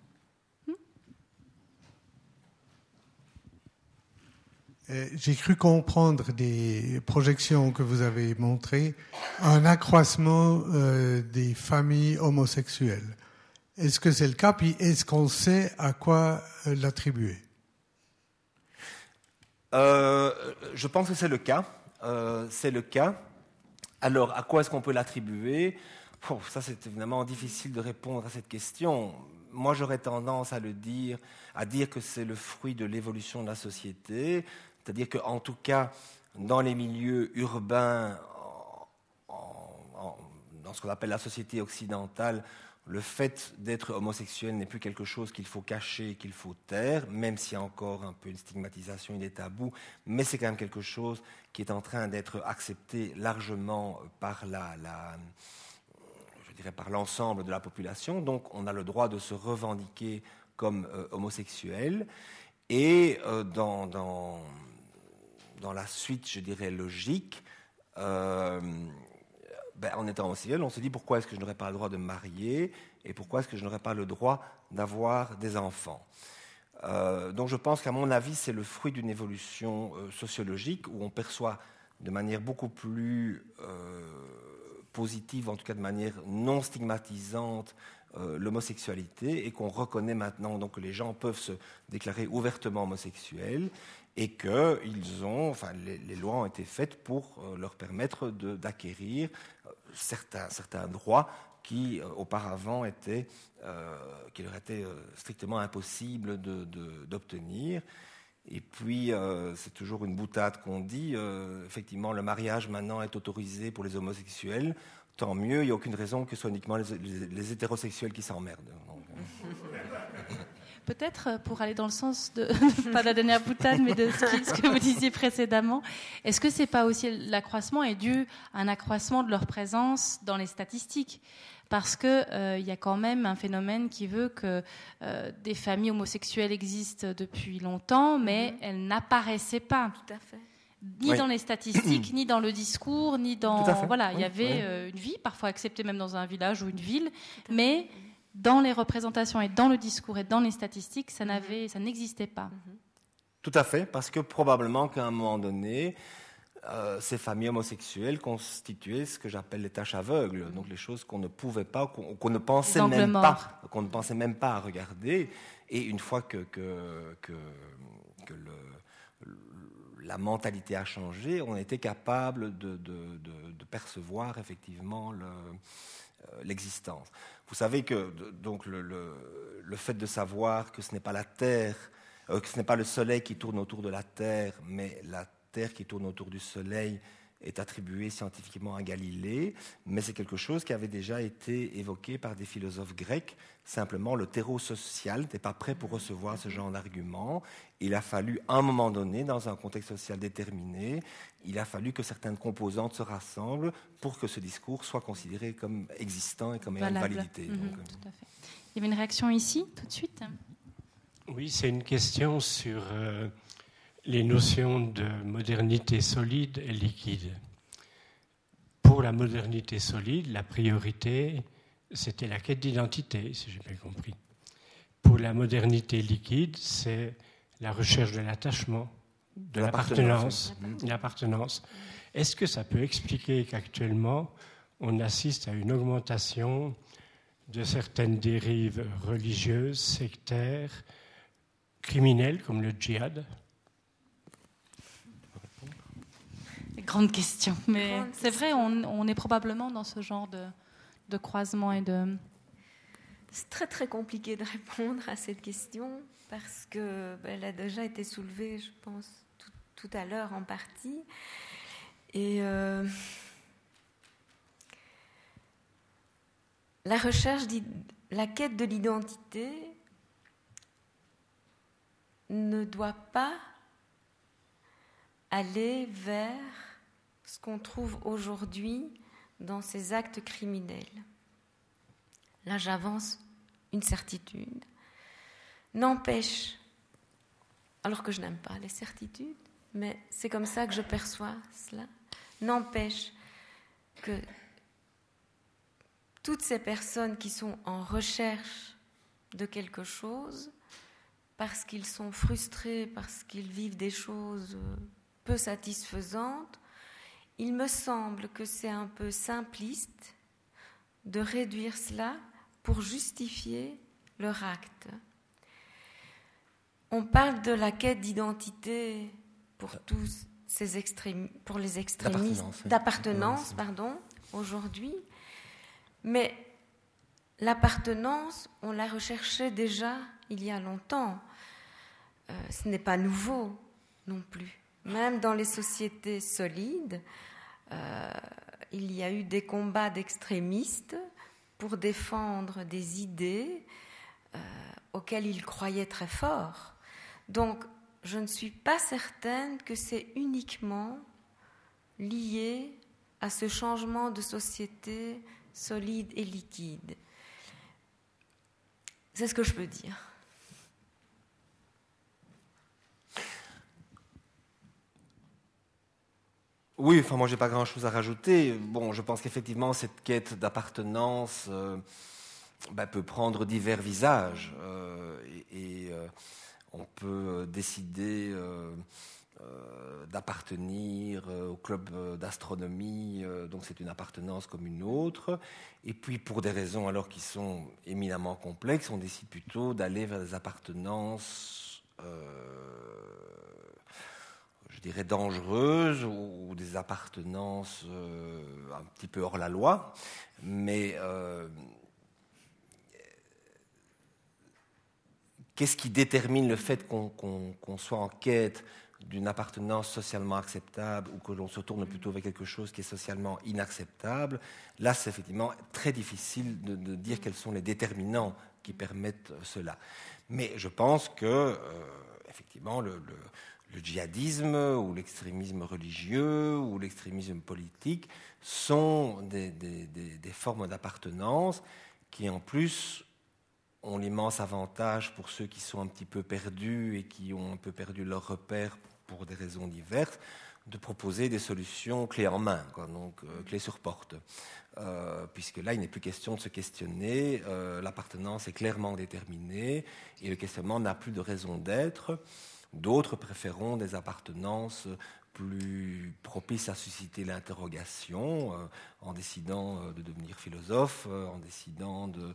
hmm? euh, J'ai cru comprendre des projections que vous avez montrées un accroissement euh, des familles homosexuelles. Est-ce que c'est le cas? Puis est-ce qu'on sait à quoi euh, l'attribuer? Je pense que c'est le cas. Euh, c'est le cas. Alors, à quoi est-ce qu'on peut l'attribuer? Ça, c'est évidemment difficile de répondre à cette question. Moi, j'aurais tendance à le dire, à dire que c'est le fruit de l'évolution de la société, c'est-à-dire qu'en tout cas, dans les milieux urbains, dans ce qu'on appelle la société occidentale, le fait d'être homosexuel n'est plus quelque chose qu'il faut cacher, qu'il faut taire, même s'il y a encore un peu une stigmatisation, il est tabou, mais c'est quand même quelque chose qui est en train d'être accepté largement par la, par l'ensemble de la population. Donc, on a le droit de se revendiquer comme euh, homosexuel. Et euh, dans, dans, la suite, je dirais logique, euh, ben, en étant homosexuel, on se dit pourquoi est-ce que je n'aurais pas le droit de me marier et pourquoi est-ce que je n'aurais pas le droit d'avoir des enfants? Euh, donc je pense qu'à mon avis, c'est le fruit d'une évolution euh, sociologique où on perçoit de manière beaucoup plus positive, en tout cas de manière non stigmatisante, l'homosexualité et qu'on reconnaît maintenant donc, que les gens peuvent se déclarer ouvertement homosexuels et que ils ont, enfin, les, lois ont été faites pour leur permettre d'acquérir certains, certains droits qui euh, auparavant étaient, euh, leur était euh, strictement impossible d'obtenir. Et puis, c'est toujours une boutade qu'on dit. effectivement, le mariage maintenant est autorisé pour les homosexuels. Tant mieux, il n'y a aucune raison que ce soit uniquement les, hétérosexuels qui s'emmerdent. Peut-être euh, pour aller dans le sens de, pas de la dernière boutade, mais de ce, que vous disiez précédemment, est-ce que c'est pas aussi l'accroissement est dû à un accroissement de leur présence dans les statistiques? Parce qu'il euh, y a quand même un phénomène qui veut que euh, des familles homosexuelles existent depuis longtemps, mais mhm. elles n'apparaissaient pas. Tout à fait. Ni dans les statistiques, ni dans le discours, ni dans voilà, il y avait une vie parfois acceptée même dans un village ou une ville, mais dans les représentations et dans le discours et dans les statistiques, ça n'avait, ça n'existait pas. Mhm. Tout à fait, parce que probablement qu'à un moment donné, euh, ces familles homosexuelles constituaient ce que j'appelle les tâches aveugles, donc les choses qu'on ne pouvait pas, qu'on, ne pensait même pas, qu'on ne pensait même pas à regarder. Et une fois que, que, que, que le, la mentalité a changé, on était capable de, de, de, percevoir effectivement le, euh, l'existence. Vous savez que donc le, le, fait de savoir que ce n'est pas la Terre, euh, que ce n'est pas le Soleil qui tourne autour de la Terre, mais la Terre qui tourne autour du Soleil est attribué scientifiquement à Galilée, mais c'est quelque chose qui avait déjà été évoqué par des philosophes grecs. Simplement, le terreau social n'était pas prêt pour recevoir ce genre d'argument. Il a fallu, à un moment donné, dans un contexte social déterminé, il a fallu que certaines composantes se rassemblent pour que ce discours soit considéré comme existant et comme ayant une validité. Mhm, euh, Il y avait une réaction ici, tout de suite Oui, c'est une question sur... Euh, les notions de modernité solide et liquide. Pour la modernité solide, la priorité, c'était la quête d'identité, si j'ai bien compris. Pour la modernité liquide, c'est la recherche de l'attachement, de l'appartenance. L'appartenance. Est-ce que ça peut expliquer qu'actuellement, on assiste à une augmentation de certaines dérives religieuses, sectaires, criminelles, comme le djihad? Grande question. Mais c'est vrai, on, est probablement dans ce genre de, croisement et de. C'est très très compliqué de répondre à cette question parce que ben, elle a déjà été soulevée, je pense, tout, à l'heure en partie. Et euh, la recherche, la quête de l'identité ne doit pas aller vers ce qu'on trouve aujourd'hui dans ces actes criminels. Là, j'avance une certitude. N'empêche, alors que je n'aime pas les certitudes, mais c'est comme ça que je perçois cela, n'empêche que toutes ces personnes qui sont en recherche de quelque chose, parce qu'ils sont frustrés, parce qu'ils vivent des choses peu satisfaisantes, il me semble que c'est un peu simpliste de réduire cela pour justifier leur acte. On parle de la quête d'identité pour tous ces pour les extrémistes, d'appartenance, pardon, aujourd'hui. Mais l'appartenance, on l'a recherchée déjà il y a longtemps. Euh, ce n'est pas nouveau non plus. Même dans les sociétés solides, euh, il y a eu des combats d'extrémistes pour défendre des idées euh, auxquelles ils croyaient très fort. Donc, je ne suis pas certaine que c'est uniquement lié à ce changement de société solide et liquide. C'est ce que je peux dire. Oui, enfin moi j'ai pas grand chose à rajouter. Bon, je pense qu'effectivement cette quête d'appartenance euh, bah, peut prendre divers visages euh, et, euh, on peut décider d'appartenir au club d'astronomie, donc c'est une appartenance comme une autre. Et puis pour des raisons alors qui sont éminemment complexes, on décide plutôt d'aller vers des appartenances je dirais, dangereuses ou, des appartenances euh, un petit peu hors la loi. Mais euh, qu'est-ce qui détermine le fait qu'on soit en quête d'une appartenance socialement acceptable ou que l'on se tourne plutôt vers quelque chose qui est socialement inacceptable, là c'est effectivement très difficile de, dire quels sont les déterminants qui permettent cela. Mais je pense que, euh, effectivement, le, le djihadisme ou l'extrémisme religieux ou l'extrémisme politique sont des, formes d'appartenance qui en plus ont l'immense avantage pour ceux qui sont un petit peu perdus et qui ont un peu perdu leur repère pour des raisons diverses, de proposer des solutions clés en main, donc euh, clés sur porte. Euh, puisque là, il n'est plus question de se questionner, euh, l'appartenance est clairement déterminée et le questionnement n'a plus de raison d'être. D'autres préféreront des appartenances plus propices à susciter l'interrogation, euh, en décidant euh, de devenir philosophe, euh, en décidant de,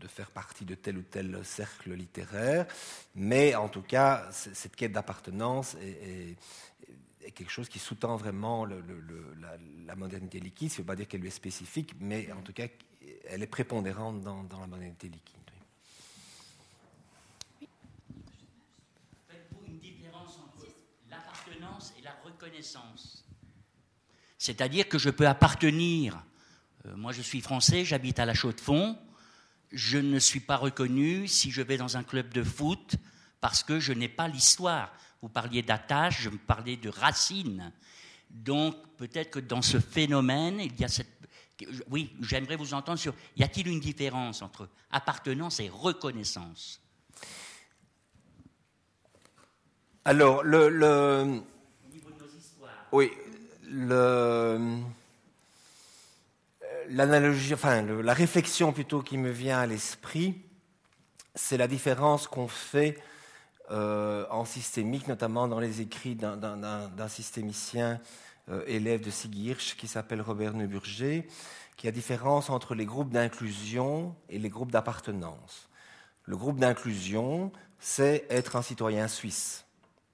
de, faire partie de tel ou tel cercle littéraire. Mais en tout cas, cette quête d'appartenance est, quelque chose qui sous-tend vraiment la, modernité liquide. Ça ne veut pas dire qu'elle lui est spécifique, mais en tout cas, elle est prépondérante dans la modernité liquide. C'est-à-dire que je peux appartenir. Euh, moi, je suis français, j'habite à la Chaux-de-Fonds. Je ne suis pas reconnu si je vais dans un club de foot parce que je n'ai pas l'histoire. Vous parliez d'attache, je me parlais de racines. Donc, peut-être que dans ce phénomène, il y a cette. Oui, j'aimerais vous entendre sur. Y a-t-il une différence entre appartenance et reconnaissance? Alors, le, oui, l'analogie, enfin, la réflexion plutôt qui me vient à l'esprit, c'est la différence qu'on fait euh, en systémique, notamment dans les écrits d'un systémicien euh, élève de Sigirch qui s'appelle Robert Neuburger, qui a différence entre les groupes d'inclusion et les groupes d'appartenance. Le groupe d'inclusion, c'est être un citoyen suisse.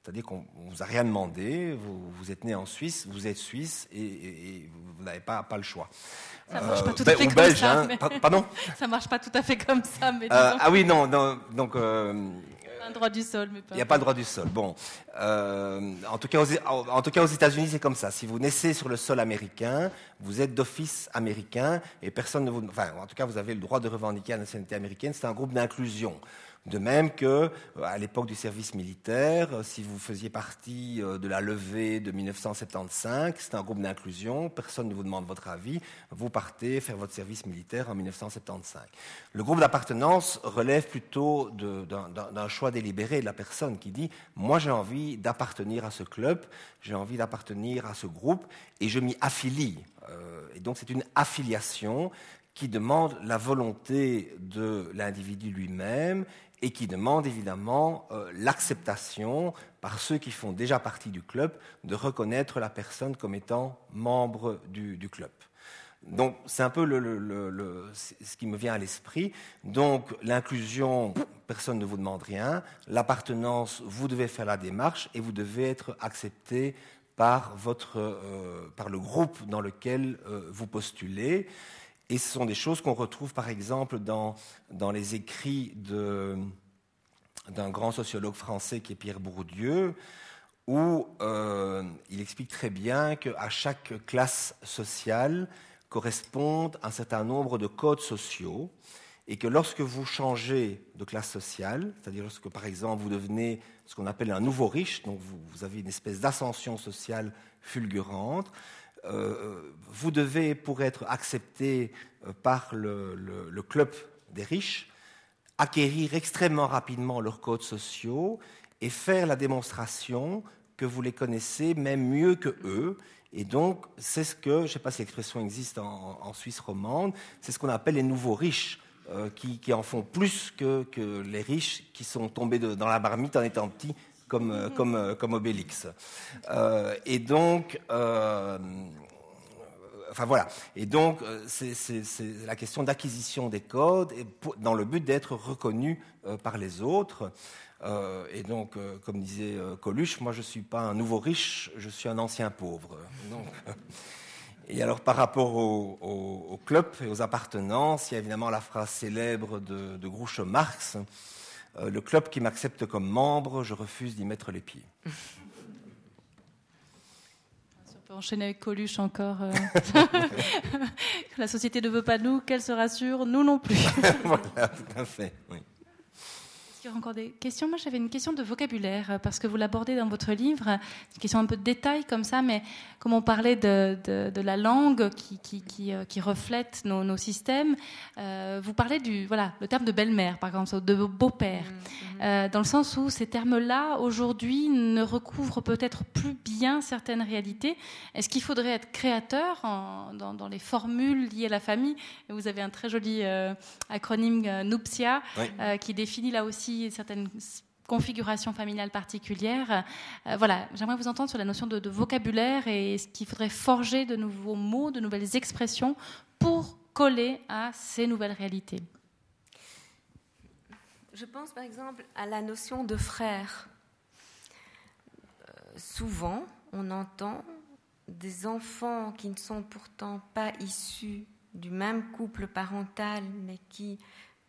C'est-à-dire qu'on ne vous a rien demandé, vous, êtes né en Suisse, vous êtes suisse et, vous n'avez pas, pas le choix. Ça ne marche pas tout à fait comme ça. Hein. Pardon Ça marche pas tout à fait comme ça. Mais euh, ah oui, non, donc. Euh, un droit du sol, mais pas. Il n'y a pas le droit du sol. Bon, euh, en tout cas, aux, en tout cas aux États-Unis, c'est comme ça. Si vous naissez sur le sol américain, vous êtes d'office américain et personne ne vous, enfin, en tout cas, vous avez le droit de revendiquer la nationalité américaine. C'est un groupe d'inclusion. De même que, euh, à l'époque du service militaire, euh, si vous faisiez partie euh, de la levée de 1975, c'est un groupe d'inclusion, personne ne vous demande votre avis, vous partez faire votre service militaire en 1975. Le groupe d'appartenance relève plutôt d'un choix délibéré de la personne qui dit Moi j'ai envie d'appartenir à ce club, j'ai envie d'appartenir à ce groupe et je m'y affilie. et donc c'est une affiliation qui demande la volonté de l'individu lui-même et qui demande évidemment euh, l'acceptation par ceux qui font déjà partie du club de reconnaître la personne comme étant membre du, club. Donc c'est un peu ce qui me vient à l'esprit. Donc l'inclusion, personne ne vous demande rien. L'appartenance, vous devez faire la démarche et vous devez être accepté par, votre, euh, par le groupe dans lequel euh, vous postulez. Et ce sont des choses qu'on retrouve par exemple dans, dans les écrits d'un grand sociologue français qui est Pierre Bourdieu, où euh, il explique très bien qu'à chaque classe sociale correspondent un certain nombre de codes sociaux et que lorsque vous changez de classe sociale, c'est-à-dire lorsque par exemple vous devenez ce qu'on appelle un nouveau riche, donc vous, vous avez une espèce d'ascension sociale fulgurante, euh, vous devez, pour être accepté euh, par le, club des riches, acquérir extrêmement rapidement leurs codes sociaux et faire la démonstration que vous les connaissez même mieux que eux. Et donc, c'est ce que, je ne sais pas si l'expression existe en, Suisse romande, c'est ce qu'on appelle les nouveaux riches, euh, qui, en font plus que, que, les riches qui sont tombés dans la marmite en étant petits comme, euh, comme, euh, comme Obélix. Euh, et donc, enfin voilà. Et donc, c'est la question d'acquisition des codes dans le but d'être reconnu par les autres. et donc, comme disait Coluche, moi je ne suis pas un nouveau riche, je suis un ancien pauvre. et alors, par rapport au, au, club et aux appartenances, il y a évidemment la phrase célèbre de, de Groucho Marx euh, le club qui m'accepte comme membre, je refuse d'y mettre les pieds. On peut enchaîner avec Coluche encore. Euh. La société ne veut pas nous, qu'elle se rassure, nous non plus. voilà, tout à fait. Oui y aura encore des questions Moi, j'avais une question de vocabulaire, euh, parce que vous l'abordez dans votre livre. Une question un peu de détail comme ça, mais comme on parlait de, de, la langue qui, qui, qui, euh, qui reflète nos, nos systèmes, euh, vous parlez du voilà, le terme de belle-mère, par exemple, de beau-père, mm, mm. euh, dans le sens où ces termes-là, aujourd'hui, ne recouvrent peut-être plus bien certaines réalités. Est-ce qu'il faudrait être créateur en, dans, dans, les formules liées à la famille? Vous avez un très joli acronyme NUPSIA qui définit là aussi certaines configurations familiales particulières. Euh, voilà, j'aimerais vous entendre sur la notion de, vocabulaire et ce qu'il faudrait forger de nouveaux mots, de nouvelles expressions pour coller à ces nouvelles réalités. Je pense par exemple à la notion de frère. Euh, souvent, on entend des enfants qui ne sont pourtant pas issus du même couple parental, mais qui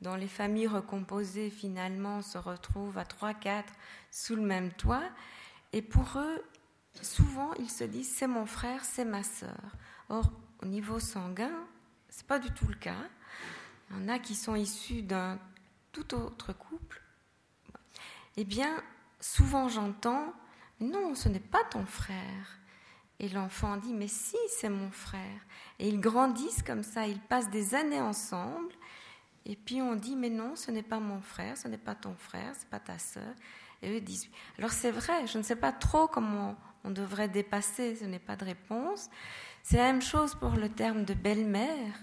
dont les familles recomposées finalement se retrouvent à 3-4 sous le même toit. Et pour eux, souvent, ils se disent c'est mon frère, c'est ma sœur. Or, au niveau sanguin, ce n'est pas du tout le cas. Il y en a qui sont issus d'un tout autre couple. Eh bien, souvent j'entends non, ce n'est pas ton frère. Et l'enfant dit mais si, c'est mon frère. Et ils grandissent comme ça, ils passent des années ensemble et puis on dit, mais non, ce n'est pas mon frère, ce n'est pas ton frère, ce n'est pas ta sœur. Et eux disent, alors c'est vrai, je ne sais pas trop comment on devrait dépasser, ce n'est pas de réponse. C'est la même chose pour le terme de belle-mère.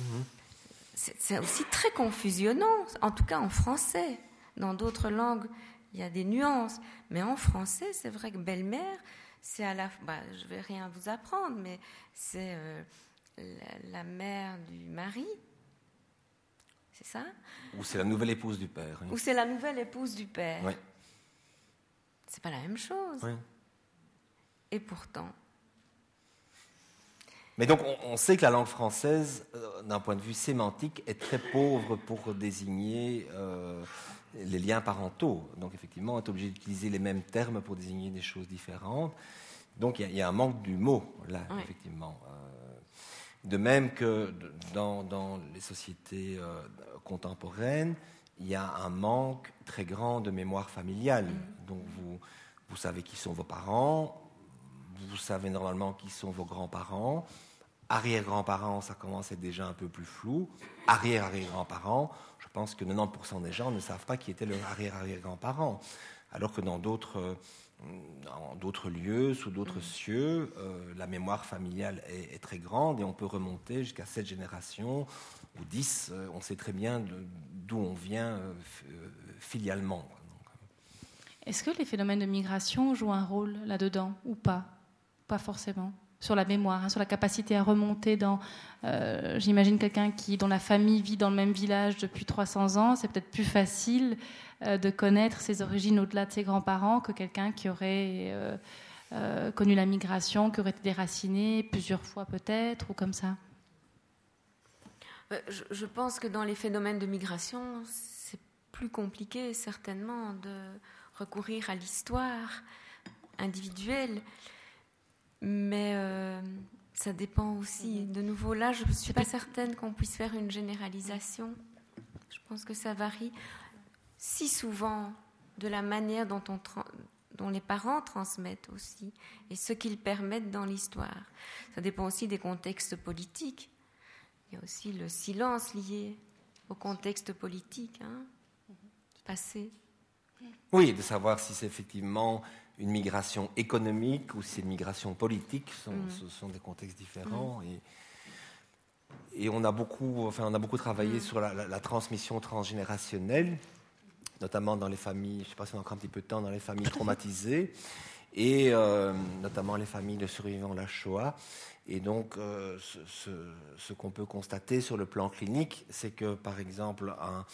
Mhm. C'est aussi très confusionnant, en tout cas en français. Dans d'autres langues, il y a des nuances. Mais en français, c'est vrai que belle-mère, c'est à la bah, je vais rien vous apprendre, mais c'est euh, la, mère du mari, c'est ça? Ou c'est la nouvelle épouse du père. Ou c'est la nouvelle épouse du père. Oui. C'est pas la même chose. Oui. Et pourtant. Mais donc, on, sait que la langue française, euh, d'un point de vue sémantique, est très pauvre pour désigner euh, les liens parentaux. Donc effectivement, on est obligé d'utiliser les mêmes termes pour désigner des choses différentes. Donc il y, a un manque du mot là, effectivement. Euh, de même que dans, les sociétés euh, contemporaines, il y a un manque très grand de mémoire familiale. Mm. Donc vous, vous savez qui sont vos parents, vous savez normalement qui sont vos grands-parents. Arrière-grands-parents, ça commence à être déjà un peu plus flou. Arrière-arrière-grands-parents, je pense que 90% des gens ne savent pas qui étaient leurs arrière-arrière-grands-parents. Alors que dans d'autres, euh, d'autres lieux, sous d'autres mm. cieux, euh, la mémoire familiale est, très grande et on peut remonter jusqu'à sept générations ou dix. Euh, on sait très bien d'où on vient filialement. Est-ce que les phénomènes de migration jouent un rôle là-dedans ou pas? Pas forcément sur la mémoire, hein, sur la capacité à remonter dans. Euh, j'imagine quelqu'un qui, dont la famille vit dans le même village depuis 300 ans, c'est peut-être plus facile euh, de connaître ses origines au-delà de ses grands-parents que quelqu'un qui aurait euh, connu la migration, qui aurait été déraciné plusieurs fois peut-être, ou comme ça. Je pense que dans les phénomènes de migration, c'est plus compliqué certainement de recourir à l'histoire individuelle. Mais euh, ça dépend aussi. De nouveau, là, je ne suis pas certaine qu'on puisse faire une généralisation. Je pense que ça varie si souvent de la manière dont, on dont les parents transmettent aussi et ce qu'ils permettent dans l'histoire. Ça dépend aussi des contextes politiques. Il y a aussi le silence lié au contexte politique hein, passé. Oui, de savoir si c'est effectivement une migration économique ou si c'est une migration politique. Ce sont, mm. des contextes différents. Mm. Et, et, on, a beaucoup, enfin, on a beaucoup travaillé mm. sur la, transmission transgénérationnelle, notamment dans les familles, je ne sais pas si on a encore un petit peu de temps, dans les familles traumatisées, et euh, notamment les familles de survivants de la Shoah. Et donc, euh, ce, qu'on peut constater sur le plan clinique, c'est que, par exemple, un,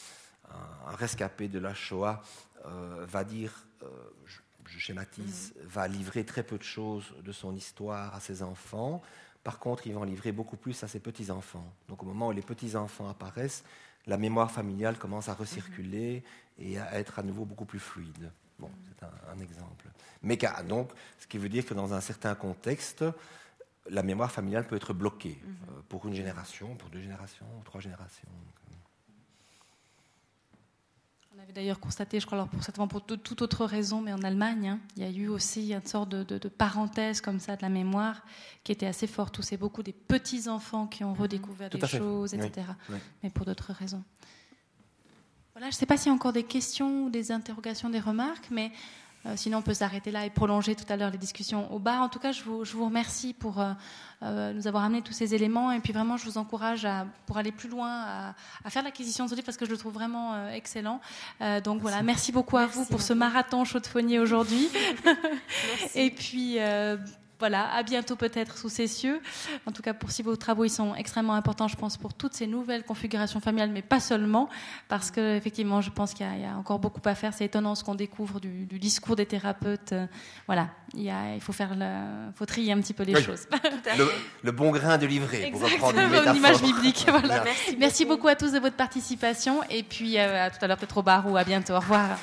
rescapé de la Shoah euh, va dire, je schématise, mhm. va livrer très peu de choses de son histoire à ses enfants. Par contre, il va en livrer beaucoup plus à ses petits-enfants. Donc au moment où les petits-enfants apparaissent, la mémoire familiale commence à recirculer mhm. Et à être à nouveau beaucoup plus fluide. Bon, mhm. c'est un, exemple. Mais donc, ce qui veut dire que dans un certain contexte, la mémoire familiale peut être bloquée euh, pour une génération, pour deux générations, trois générations. On avait d'ailleurs constaté, je crois, alors pour, certainement pour toute autre raison, mais en Allemagne, hein, il y a eu aussi une sorte de, parenthèse comme ça de la mémoire qui était assez forte, où c'est beaucoup des petits-enfants qui ont redécouvert des choses, etc. Mais pour d'autres raisons. Voilà, je ne sais pas s'il y a encore des questions ou des interrogations, des remarques, mais euh, sinon, on peut s'arrêter là et prolonger tout à l'heure les discussions au bar. En tout cas, je vous, remercie pour euh, euh, nous avoir amené tous ces éléments. Et puis vraiment, je vous encourage à, pour aller plus loin à, faire l'acquisition de ce livre parce que je le trouve vraiment excellent. donc voilà, merci beaucoup à vous pour ce marathon chaudefonnier aujourd'hui. et puis voilà, à bientôt peut-être sous ces cieux. En tout cas, pour si vos travaux ils sont extrêmement importants, je pense, pour toutes ces nouvelles configurations familiales, mais pas seulement, parce que effectivement, je pense qu'il y, a encore beaucoup à faire. C'est étonnant ce qu'on découvre du, discours des thérapeutes. voilà, il, y a, il faut faire, le, faut trier un petit peu les choses. Le, bon grain de livret, pour reprendre une, image biblique. Voilà. Merci, beaucoup. à tous de votre participation, et puis euh, à tout à l'heure peut-être au bar ou à bientôt. Au revoir.